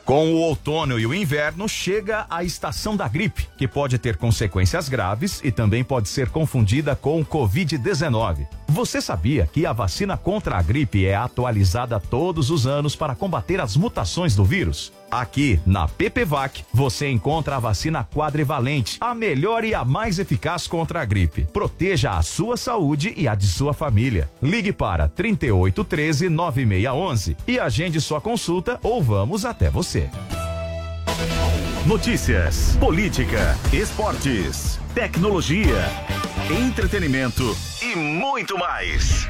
Com o outono e o inverno chega a estação da gripe, que pode ter consequências graves e também pode ser confundida com o Covid-19. Você sabia que a vacina contra a gripe é atualizada todos os anos para combater as mutações do vírus? Aqui, na PPVAC, você encontra a vacina quadrivalente, a melhor e a mais eficaz contra a gripe. Proteja a sua saúde e a de sua família. Ligue para 3813 9611 e agende sua consulta ou vamos até você. Notícias, política, esportes, tecnologia, entretenimento e muito mais.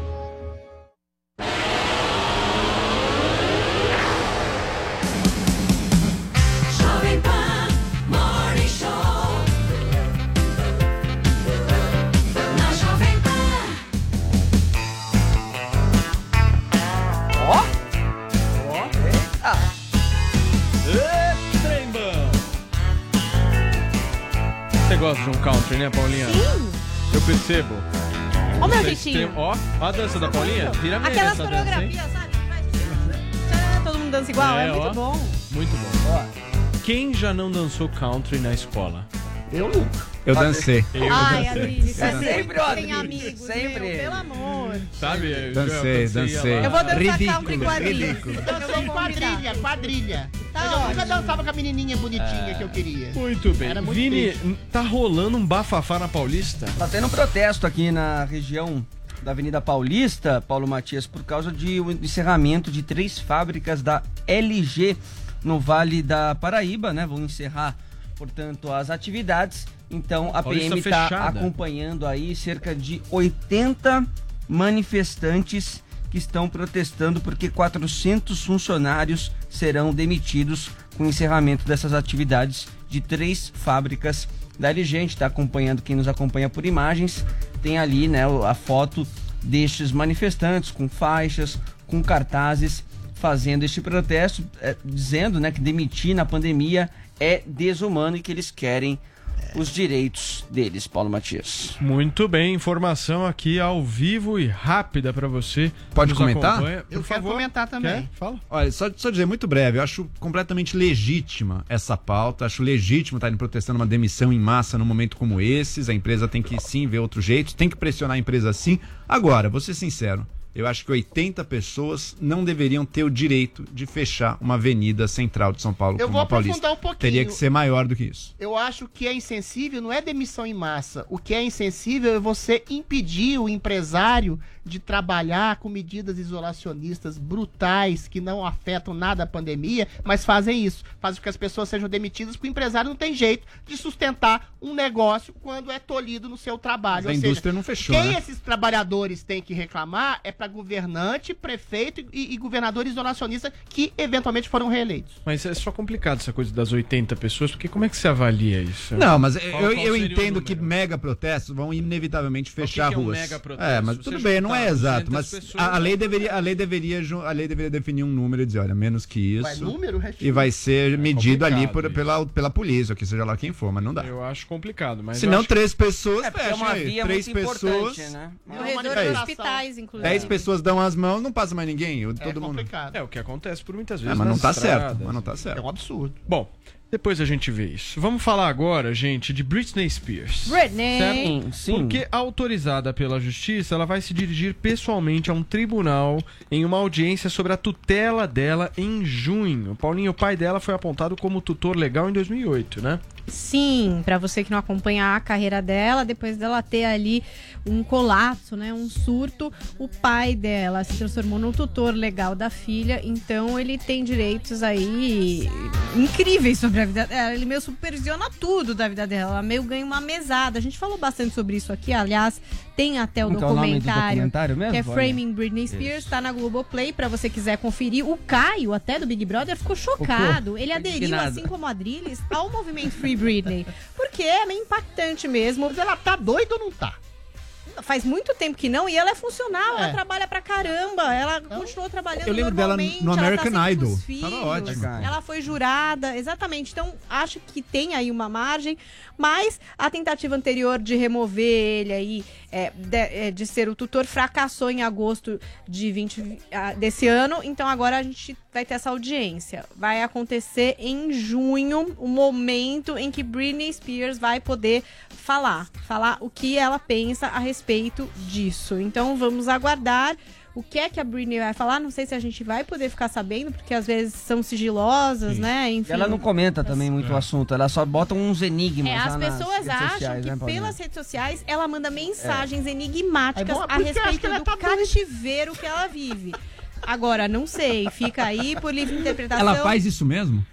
Né, Paulinha? Sim. Eu percebo. Ó o meu jeitinho. Ó, ó a dança da Paulinha. Vira meia Aquelas essa dança, coreografias, sabe? Tchan, Todo mundo dança igual, é, É, muito ó. bom. Muito bom. Quem já não dançou country na escola? Eu nunca. Eu dancei. Eu Ai. Adriles, sempre tem amigos, sempre meu, pelo amor. Sabe? Eu- Dancei, eu dancei. Eu vou dançar Ridículo, country com a Adriles. dancei quadrilha, quadrilha. Mas eu nunca dançava com a menininha bonitinha que eu queria. Muito bem. Muito Vini, triste. tá rolando um bafafá na Paulista? Tá tendo um protesto aqui na região da Avenida Paulista, Paulo Matias, por causa de o encerramento de três fábricas da LG no Vale da Paraíba, né? Vão encerrar, portanto, as atividades. Então a PM está acompanhando aí cerca de 80 manifestantes que estão protestando porque 400 funcionários serão demitidos com o encerramento dessas atividades de três fábricas da LG. A gente está acompanhando, quem nos acompanha por imagens, tem ali né, a foto destes manifestantes com faixas, com cartazes, fazendo este protesto, eh, dizendo né, que demitir na pandemia é desumano e que eles querem os direitos deles, Paulo Matias. Muito bem, informação aqui ao vivo e rápida pra você. Pode comentar? acompanha. Por Eu quero favor. comentar também. Quer? Fala. Olha, só, só dizer muito breve, eu acho completamente legítima essa pauta, acho legítimo estar protestando uma demissão em massa num momento como esses, a empresa tem que sim ver outro jeito, tem que pressionar a empresa sim. Agora, vou ser sincero, eu acho que 80 pessoas não deveriam ter o direito de fechar uma avenida central de São Paulo Eu como vou a Paulista. um pouquinho. Teria que ser maior do que isso. Eu acho que é insensível, não é demissão em massa. O que é insensível é você impedir o empresário de trabalhar com medidas isolacionistas brutais que não afetam nada a pandemia, mas fazem isso. Fazem com que as pessoas sejam demitidas porque o empresário não tem jeito de sustentar um negócio quando é tolhido no seu trabalho. Mas a Ou seja, indústria não fechou, Quem né? esses trabalhadores têm que reclamar é para governante, prefeito e, e governador isolacionista que eventualmente foram reeleitos. Mas é só complicado essa coisa das 80 pessoas, porque como é que você avalia isso? Não, mas Qual- eu, qual eu entendo que mega protestos vão inevitavelmente fechar que é um ruas. mega protesto? É, mas tudo bem, não é juntar exato, 200 mas a, a lei deveria, a lei deveria, a lei deveria definir um número e dizer, olha, menos que isso. Vai número, e vai ser medido ali por- pela, pela polícia, ou que seja lá quem for, mas não dá. Eu acho complicado, mas Se não, acho- três pessoas, É, é fecha uma aí. via Três muito pessoas. importante, né? É de isso. hospitais, inclusive. Dez pessoas dão as mãos, não passa mais ninguém. eu- todo mundo. complicado. É o que acontece por muitas É, vezes. mas não tá certo. estradas. Mas não tá certo. É um absurdo. Bom, depois a gente vê isso. Vamos falar agora, gente, de Britney Spears. Britney. Certo? Sim. Porque autorizada pela justiça, ela vai se dirigir pessoalmente a um tribunal em uma audiência sobre a tutela dela em junho. Paulinho, o pai dela foi apontado como tutor legal em 2008, né? Sim, pra você que não acompanha a carreira dela, depois dela ter ali um colapso, né, um surto, o pai dela se transformou no tutor legal da filha, então ele tem direitos aí incríveis sobre pra vida dela. Ele meio supervisiona tudo da vida dela. Ela meio ganha uma mesada. A gente falou bastante sobre isso aqui, aliás. Tem até o Como que é o nome do documentário, documentário mesmo? que é. Framing Britney Spears, Isso. tá na Globoplay pra você quiser conferir. O Caio, até do Big Brother, ficou chocado. Ele aderiu, indignado. assim como a Adriles, ao movimento Free Britney. Porque é meio impactante mesmo. Mas ela tá doida ou não tá? Faz muito tempo que não, e ela é funcional, É. ela trabalha pra caramba, ela continuou trabalhando Eu lembro dela normalmente, no ela tá American com Idol. filhos, Tava ótimo. Ela foi jurada, exatamente. Então, acho que tem aí uma margem, mas a tentativa anterior de remover ele aí, é, de, é, de ser o tutor, fracassou em agosto de 20, ah, desse ano. Então, agora a gente vai ter essa audiência. Vai acontecer em junho, o momento em que Britney Spears vai poder falar, falar o que ela pensa a respeito disso. Então, vamos aguardar. O que é que a Britney vai falar? Não sei se a gente vai poder ficar sabendo, porque às vezes são sigilosas, né? Enfim. Ela não comenta também muito o assunto, ela só bota uns enigmas É, as nas pessoas redes acham sociais, que né, pelas redes sociais ela manda mensagens enigmáticas É bom, a respeito do tá cativeiro que ela vive. Agora, não sei, fica aí por livre interpretação. Ela faz isso mesmo?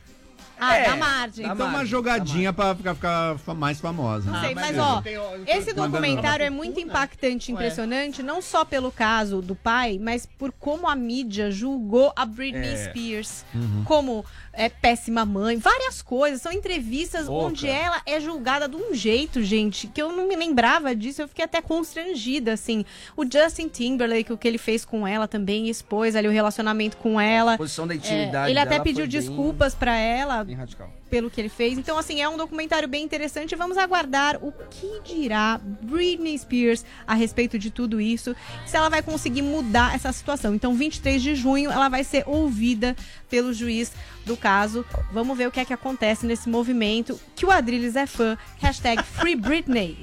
Ah, É, dá margem. Então uma jogadinha pra ficar, ficar mais famosa. Não sei, mas, beleza. ó, esse documentário é muito impactante e impressionante, não só pelo caso do pai, mas por como a mídia julgou a Britney É. Spears Uhum. como é, péssima mãe, várias coisas. São entrevistas onde ela é julgada de um jeito, gente, que eu não me lembrava disso, eu fiquei até constrangida, assim. O Justin Timberlake, o que ele fez com ela também, expôs ali o relacionamento com ela. posição da É, intimidade ele até pediu bem- desculpas pra ela Bem radical. Pelo que ele fez. Então, assim, é um documentário bem interessante. Vamos aguardar o que dirá Britney Spears a respeito de tudo isso. Se ela vai conseguir mudar essa situação. Então, 23 de junho, ela vai ser ouvida pelo juiz do caso. Vamos ver o que é que acontece nesse movimento. Que o Adrilles é fã. Hashtag Free Britney.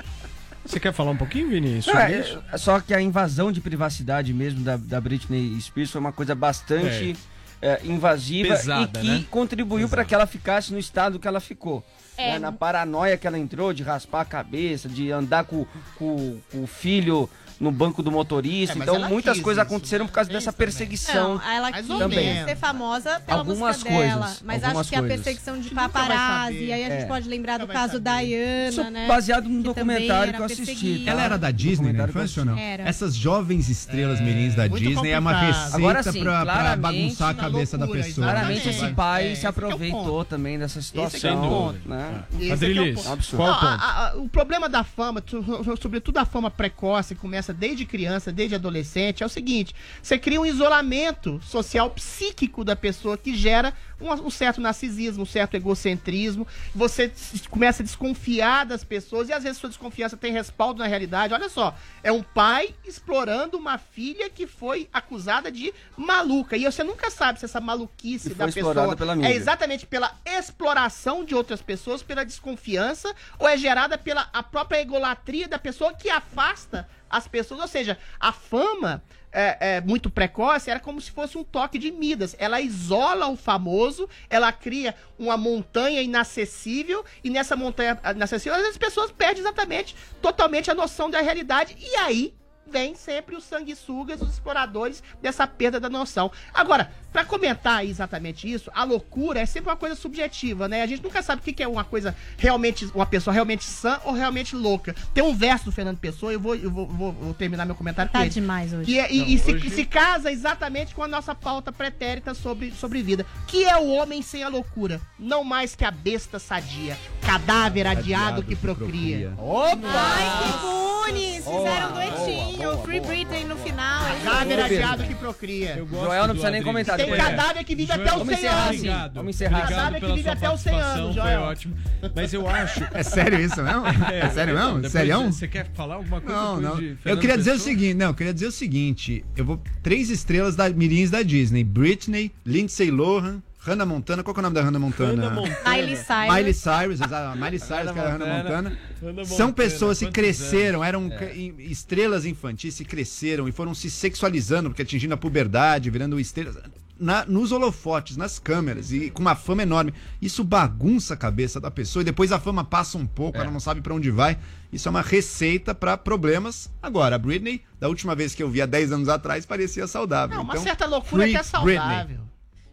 Você quer falar um pouquinho, Vini? Não, é, isso? é só que a invasão de privacidade mesmo da, da Britney Spears foi uma coisa bastante é, invasiva Pesada, e que né? contribuiu para que ela ficasse no estado que ela ficou. É. né? Na paranoia que ela entrou de raspar a cabeça, de andar com, com- com o filho no banco do motorista. É, mas então muitas coisas isso, aconteceram por causa dessa perseguição. Não, ela quis também. ser famosa pela Algumas música dela. coisas, Mas algumas acho que a coisas. perseguição de paparazzi. E aí a gente É. pode lembrar do caso Diana, Isso né? baseado num documentário que eu assisti. Ela era da Disney na eu infância ou não? Era. Essas jovens estrelas mirins da muito Disney é uma receita Agora sim, pra, bagunçar a cabeça loucura, da pessoa. Claramente esse pai É, se é aproveitou também dessa é situação. né? Esse é é o ponto. qual o ponto? a- a- o problema da fama, tu- sobretudo a fama precoce, que desde criança, desde adolescente, é o seguinte: você cria um isolamento social psíquico da pessoa que gera um, um certo narcisismo, um certo egocentrismo. Você começa a desconfiar das pessoas e às vezes sua desconfiança tem respaldo na realidade. Olha só, é um pai explorando uma filha que foi acusada de maluca. E você nunca sabe se essa maluquice da pessoa é exatamente pela exploração de outras pessoas, pela desconfiança, ou é gerada pela a própria egolatria da pessoa que afasta as pessoas. Ou seja, a fama é, é, muito precoce era como se fosse um toque de Midas. Ela isola o famoso, ela cria uma montanha inacessível, e nessa montanha inacessível as pessoas perdem exatamente, totalmente a noção da realidade, e aí vem sempre os sanguessugas, os exploradores dessa perda da noção. Agora, pra comentar exatamente isso, a loucura é sempre uma coisa subjetiva, né? A gente nunca sabe o que que é uma coisa realmente, uma pessoa realmente sã ou realmente louca. Tem um verso do Fernando Pessoa, eu vou, eu vou, vou- vou terminar meu comentário com Tá ele. demais hoje. Que é- e Não, e se, hoje- se casa exatamente com a nossa pauta pretérita sobre, sobre vida. Que é o homem sem a loucura. Não mais que a besta sadia. Cadáver adiado que procria. Ai, que Goonies! Fizeram um duetinho. boa, Free boa, Britney no final. Cadáver Boa, adiado que procria. Joel não precisa nem comentar. Tem depois. cadáver que vive até os Vamos 100 encerrar anos. Obrigado. Vamos encerrar. Obrigado Cadáver que vive até os 100 participação, anos, foi Joel. ótimo. Mas eu acho... É sério isso mesmo? É, sério mesmo? depois Sério? Você quer falar alguma coisa Não, não. Eu queria dizer o seguinte, não, eu queria dizer o seguinte, eu vou três estrelas da mirins da Disney, Britney, Lindsay Lohan, Hannah Montana, qual que é o nome da Hannah Montana? Hannah Montana. Miley Cyrus. Miley Cyrus, exato, Miley Cyrus, que era a Hannah Montana. São pessoas que cresceram, anos? eram em- estrelas infantis, que cresceram e foram se sexualizando, porque atingindo a puberdade, virando estrelas. Na- nos holofotes, nas câmeras, e com uma fama enorme. Isso bagunça a cabeça da pessoa e depois a fama passa um pouco, ela não sabe pra onde vai. Isso é uma receita pra problemas. Agora, a Britney, da última vez que eu vi há 10 anos atrás, parecia saudável. Não, uma Então, certa loucura free até saudável.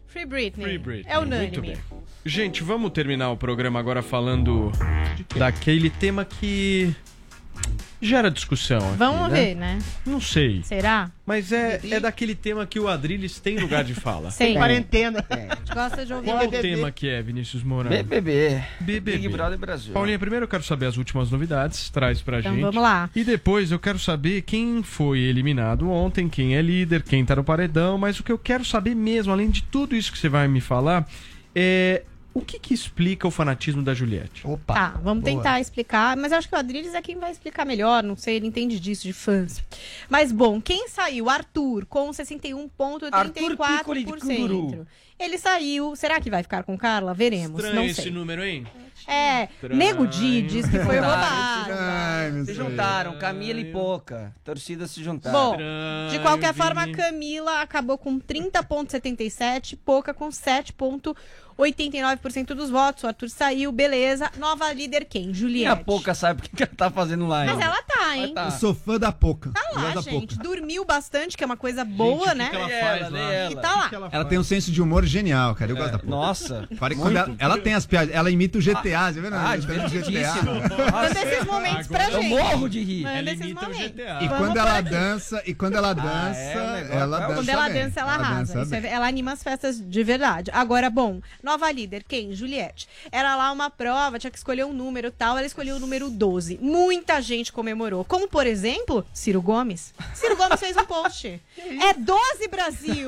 Free Britney. Free Britney. É Muito unânime. bem. Gente, vamos terminar o programa agora falando daquele tema que gera discussão. aqui, Vamos né? ver, né? Não sei. Será? Mas é, é daquele tema que o Adrilles tem lugar de fala. Tem. Quarentena. A gente gosta de ouvir. Qual o tema que é, Vinícius Moura? BBB. BBB. Big Brother Brasil. Paulinha, primeiro eu quero saber as últimas novidades, traz pra Então gente. vamos lá. E depois eu quero saber quem foi eliminado ontem, quem é líder, quem tá no paredão, mas o que eu quero saber mesmo, além de tudo isso que você vai me falar, é o que que explica o fanatismo da Juliette? Opa. Tá, vamos Boa. tentar explicar, mas eu acho que o Adriles é quem vai explicar melhor, não sei, ele entende disso, de fãs. Mas bom, quem saiu? Arthur, com 61,34%. Ele saiu, será que vai ficar com Carla? Veremos, Estranho não esse sei. número, hein? É, Estranho. Nego Di diz que foi roubado. Se juntaram, Camila e Poca. Torcida se juntaram. Bom, de qualquer forma, Camila acabou com 30,77, Pouca com 7,89% dos votos. O Arthur saiu, beleza. Nova líder quem? E a Juliette. Poca sabe o que ela tá fazendo lá, Mas hein? ela tá, hein? Eu sou fã da Poca. Tá Eu lá, gente. Dormiu bastante, que é uma coisa boa, né? que ela faz lá? E tá lá. Ela tem um senso de humor genial, cara. Eu gosto da Poca. Nossa. Para que muito. quando ela, ela tem as piadas, ela imita o GTA, você vê? Ah, Ah, divertidíssimo. Manda esses momentos pra Eu gente. morro de rir. Manda Ela esses imita o momentos. GTA. E quando ela dança, e quando ela dança, é, o negócio- ela dança Quando ela dança, ela arrasa. dança é- ela anima as festas de verdade. Agora, bom, nova líder, quem? Juliette. Era lá uma prova, tinha que escolher um número e tal. Ela escolheu o número 12. Muita gente comemorou. Como, por exemplo, Ciro Gomes. Ciro Gomes fez um post. É 12, Brasil!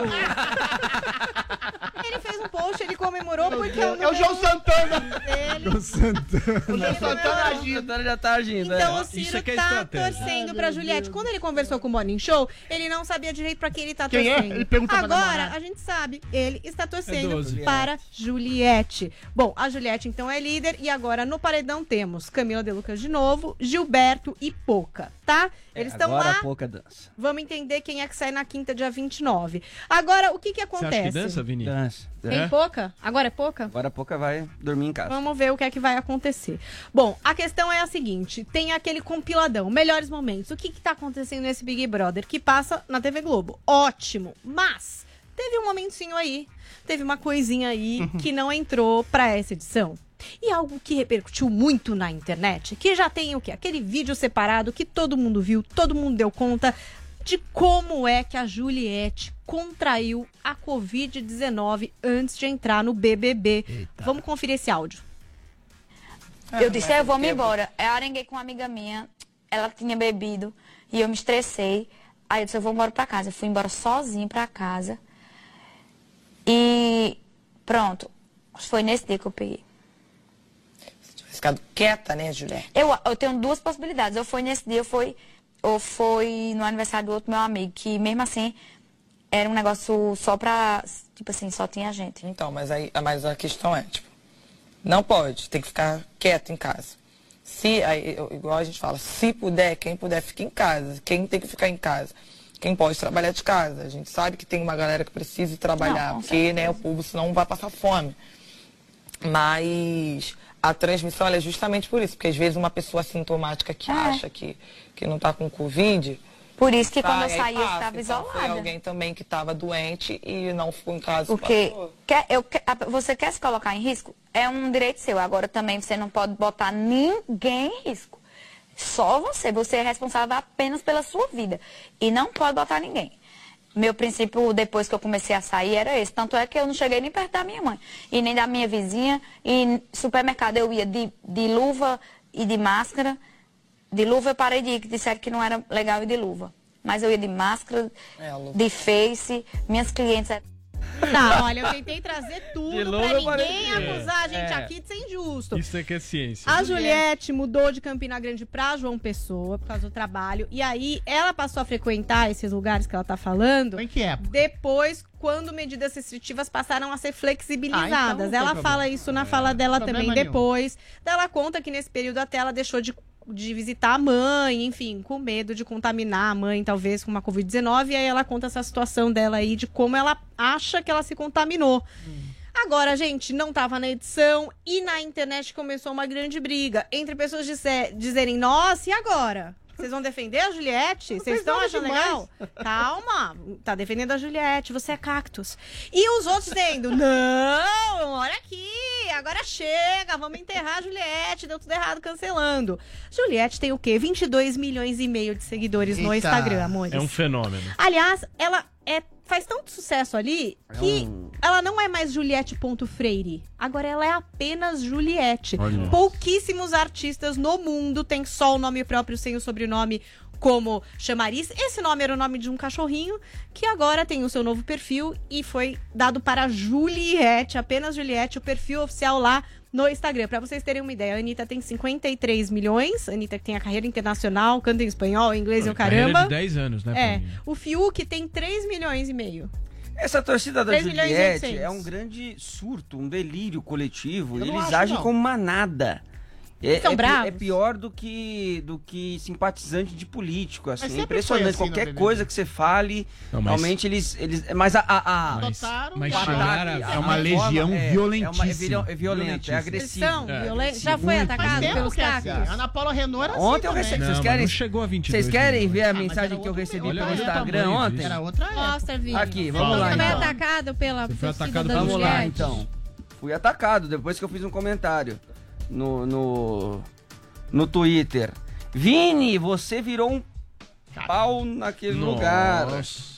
ele fez um post, ele comemorou porque é o É o João Santana. dele. Com Santana. O João Santana A agindo. Santana já tá agindo. Então é. o Ciro Isso é que é tá torcendo pra Juliette. Quando ele conversou com o Morning Show, ele não sabia direito pra quem ele tá Quem é? torcendo. Ele perguntou pra Agora, a gente sabe, ele está É torcendo 12. para Juliette. Bom, a Juliette então é líder e agora no paredão temos Camila De Lucas de novo, Gilberto e Poca, tá? Eles estão Agora lá. a Poca dança. Vamos entender quem é que sai na quinta, dia 29. Agora, o que que Você acontece? acha que dança, Vini? Dança. Tem É? Poca? Agora é Poca? Agora a Poca vai dormir em casa. Vamos ver o que é que vai acontecer. Bom, a questão é a seguinte: tem aquele compiladão, melhores momentos. O que, que tá acontecendo nesse Big Brother que passa na TV Globo? Ótimo. Mas teve um momentinho aí, teve uma coisinha aí que não entrou pra essa edição. E algo que repercutiu muito na internet, que já tem o quê? Aquele vídeo separado que todo mundo viu, todo mundo deu conta de como é que a Juliette contraiu a Covid-19 antes de entrar no BBB. Vamos conferir esse áudio. Eu disse, "É, eu vou me embora. Eu arenguei com uma amiga minha, ela tinha bebido e eu me estressei. Aí eu disse, eu vou embora pra casa. Eu fui embora sozinha pra casa. E pronto. Foi nesse dia que eu peguei. Ficado quieta, né, Juliette? Eu, eu tenho duas possibilidades. Ou foi nesse dia, ou foi, ou foi no aniversário do outro meu amigo, que mesmo assim era um negócio só pra. Tipo assim, só tinha gente. Então, mas, aí, mas a questão é, tipo, não pode, tem que ficar quieto em casa. Se, aí, igual a gente fala, se puder, quem puder, fica em casa. Quem tem que ficar em casa? Quem pode trabalhar de casa. A gente sabe que tem uma galera que precisa trabalhar, Não, porque né, o povo senão vai passar fome. Mas a transmissão é justamente por isso, porque às vezes uma pessoa assintomática que É. acha que, que não está com Covid. Por isso que quando eu aí saí, eu estava Então, Foi isolada. alguém também que estava doente e não ficou em casa. Porque quer, eu, você quer se colocar em risco? É um direito seu. Agora também você não pode botar ninguém em risco. Só você. Você é responsável apenas pela sua vida. E não pode botar ninguém. Meu princípio, depois que eu comecei a sair, era esse. Tanto é que eu não cheguei nem perto da minha mãe. E nem da minha vizinha. E supermercado eu ia de, de luva e de máscara. De luva eu parei de ir, que disseram que não era legal ir de luva. Mas eu ia de máscara, É, de face. Minhas clientes... Tá, olha, eu tentei trazer tudo pra eu parei ninguém de- acusar a gente É. aqui de ser injusto. Isso é que é ciência. A Juliette mudou de Campina Grande pra João Pessoa por causa do trabalho. E aí ela passou a frequentar esses lugares que ela tá falando. Em que época? Depois, quando medidas restritivas passaram a ser flexibilizadas. Ah, então ela problema. fala isso na fala dela Problema também nenhum. depois. Ela conta que nesse período até ela deixou de, de visitar a mãe, enfim, com medo de contaminar a mãe, talvez, com uma Covid-19. E aí ela conta essa situação dela aí, de como ela acha que ela se contaminou. Agora, gente, não tava na edição e na internet começou uma grande briga entre pessoas dizer- dizerem, nossa, e agora? Vocês vão defender a Juliette? Vocês estão achando demais. legal? Calma. Tá defendendo a Juliette, você é cactus. E os outros dizendo, não, olha aqui, agora chega, vamos enterrar a Juliette, deu tudo errado, cancelando. Juliette tem o quê? 22 milhões e meio de seguidores no Eita. Instagram, amores. É um fenômeno. Aliás, ela é, faz tanto sucesso ali que um- ela não é mais Juliette.freire. Agora ela é apenas Juliette. Olha. Pouquíssimos artistas no mundo têm só o nome próprio sem o sobrenome como chamariz. Esse nome era o nome de um cachorrinho que agora tem o seu novo perfil e foi dado para Juliette, apenas Juliette, o perfil oficial lá no Instagram. Pra vocês terem uma ideia, a Anitta tem 53 milhões. A Anitta que tem a carreira internacional, canta em espanhol, inglês e o Carreira caramba. de 10 anos, né, É. O Fiuk tem 3 milhões e meio. Essa torcida da 3 milhões Juliette 800. é um grande surto, um delírio coletivo. Eles agem não. como manada. É, São é pi- bravos. é pior do que, do que simpatizante de político. Assim, é impressionante. assim Qualquer coisa que você fale, Não, mas- realmente eles, eles. Mas a. a, a Mas- mas chegar ataque, a- É uma legião é- violentíssima. É, uma- é viol- é é É. violentos. Já foi Muito. Atacado pelos é assim. cactos? A Ana Paula Renault era assim Ontem eu recebi. Não, Vocês querem, não chegou a 22 vocês querem ver a Ah, mensagem que eu recebi pelo Instagram ontem? Era outra. Mostra, Vini. Aqui, Você vamos lá, é então. atacado pela Você foi torcida atacado pela Vamos lá, então. Fui atacado depois que eu fiz um comentário no, no, no Twitter. Vini, você virou um pau naquele Nossa. lugar.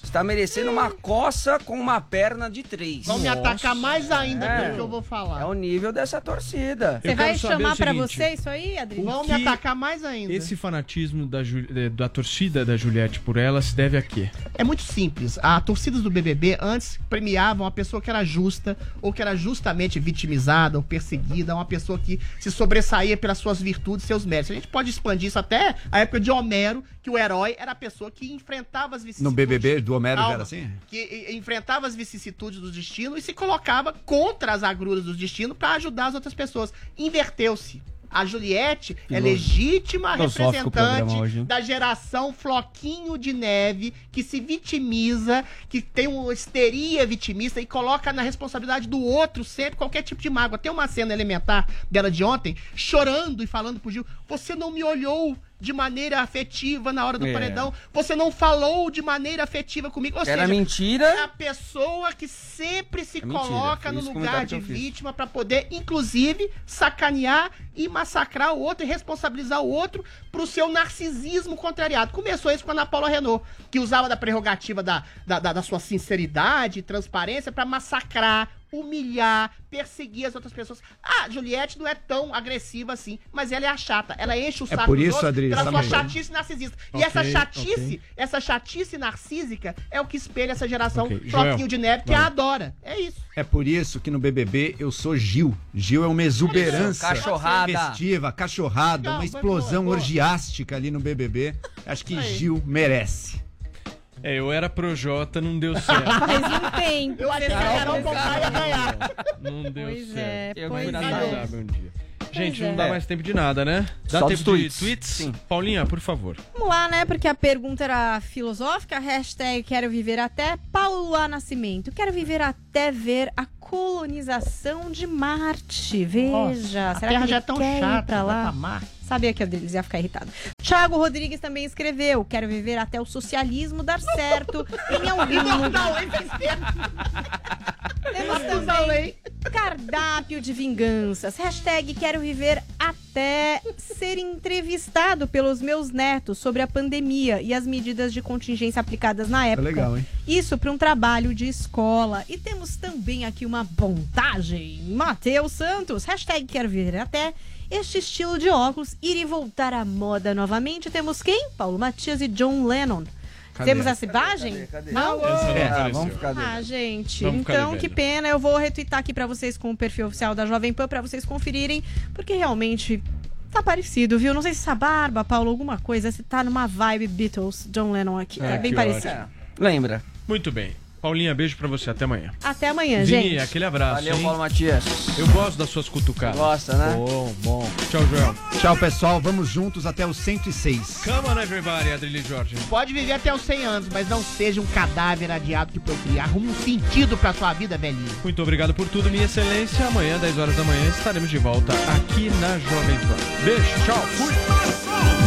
Está merecendo uma coça com uma perna de três. Vão me atacar mais ainda É. pelo que eu vou falar. É o nível dessa torcida. Você vai chamar seguinte, você isso aí, Adri? Vão me atacar mais ainda. Esse fanatismo da, eh, da torcida da Juliette por ela se deve a quê? É muito simples. A torcidas do BBB antes premiavam a pessoa que era justa ou que era justamente vitimizada ou perseguida, uma pessoa que se sobressaía pelas suas virtudes e seus méritos. A gente pode expandir isso até a época de Homero, que o herói era a pessoa que enfrentava as No vicissitudes. BBB do Homero já era assim? Que enfrentava as vicissitudes do destino e se colocava contra as agruras do destino para ajudar as outras pessoas. Inverteu-se. A Juliette é legítima representante hoje, da geração Floquinho de Neve, que se vitimiza, que tem uma histeria vitimista e coloca na responsabilidade do outro sempre qualquer tipo de mágoa. Tem uma cena elementar dela de ontem, chorando e falando pro Gil: Você não me olhou de maneira afetiva na hora do É. paredão, você não falou de maneira afetiva comigo. Ou Era seja, mentira. é a pessoa que sempre se É coloca no lugar de vítima pra poder, inclusive, sacanear e massacrar o outro e responsabilizar o outro pro seu narcisismo contrariado. Começou isso com a Ana Paula Renault, que usava da prerrogativa da, da, da- da sua sinceridade e transparência pra massacrar, humilhar, perseguir as outras pessoas. Ah, Juliette não é tão agressiva assim, mas ela é a chata. Ela enche o É saco por dos isso, outros Adri, pela sua chatice narcisista. E Ok, essa chatice, ok. essa chatice narcísica é o que espelha essa geração Ok, Floquinho Joel, de Neve, que vai. a adora. É isso. É por isso que no BBB eu sou Gil. Gil é uma exuberância Cachorrada. festiva, cachorrada, uma explosão boa, boa. orgiástica ali no BBB. Acho que Aí. Gil merece. É, eu era pro Jota, não deu certo. Faz um tempo. Eu achei que a Carol Conká ia ganhar. Não deu Pois certo. é, Eu pois na é. Um dia. Gente, não é. dá mais tempo de nada, né? Dá Só tempo tweets. de tweets? Sim. Paulinha, por favor. Vamos lá, né? Porque a pergunta era filosófica. Hashtag quero viver até Paula Nascimento. Quero viver até ver a colonização de Marte. Veja. Nossa, a será Terra que já é tão quer ir chata, pra lá? pra Marte. Sabia que eles ia ficar irritado. Thiago Rodrigues também escreveu: Quero viver até o socialismo dar certo em algum lugar. Temos também cardápio de vinganças. Hashtag quero viver até ser entrevistado pelos meus netos sobre a pandemia e as medidas de contingência aplicadas na É época. legal, hein? Isso para um trabalho de escola. E temos também aqui uma montagem. Matheus Santos. Hashtag quero viver até este estilo de óculos ir e voltar à moda novamente. Temos quem? Paulo Matias e John Lennon. Cadê? Temos essa imagem? Cadê, cadê? Não? Essa não Ah, vamos ficar Ah, gente. Vamos então, que pena. Eu vou retweetar aqui pra vocês com o perfil oficial da Jovem Pan pra vocês conferirem, porque realmente tá parecido, viu? Não sei se essa barba, Paulo, alguma coisa, se tá numa vibe Beatles, John Lennon aqui. Ah, É bem parecido. ótimo. Lembra? Muito bem. Paulinha, beijo pra você. Até amanhã. Até amanhã, Vini, gente. aquele abraço. Valeu, hein? Paulo Matias. Eu gosto das suas cutucadas. Gosta, né? Bom, bom. Tchau, Joel. Tchau, pessoal. Vamos juntos até os 106. Come on, everybody, Adrilho Jorge. Pode viver até os 100 anos, mas não seja um cadáver adiado que procria. Arruma um sentido pra sua vida, velhinho. Muito obrigado por tudo, minha excelência. Amanhã, 10 horas da manhã, estaremos de volta aqui na Jovem Pan. Beijo, tchau, fui.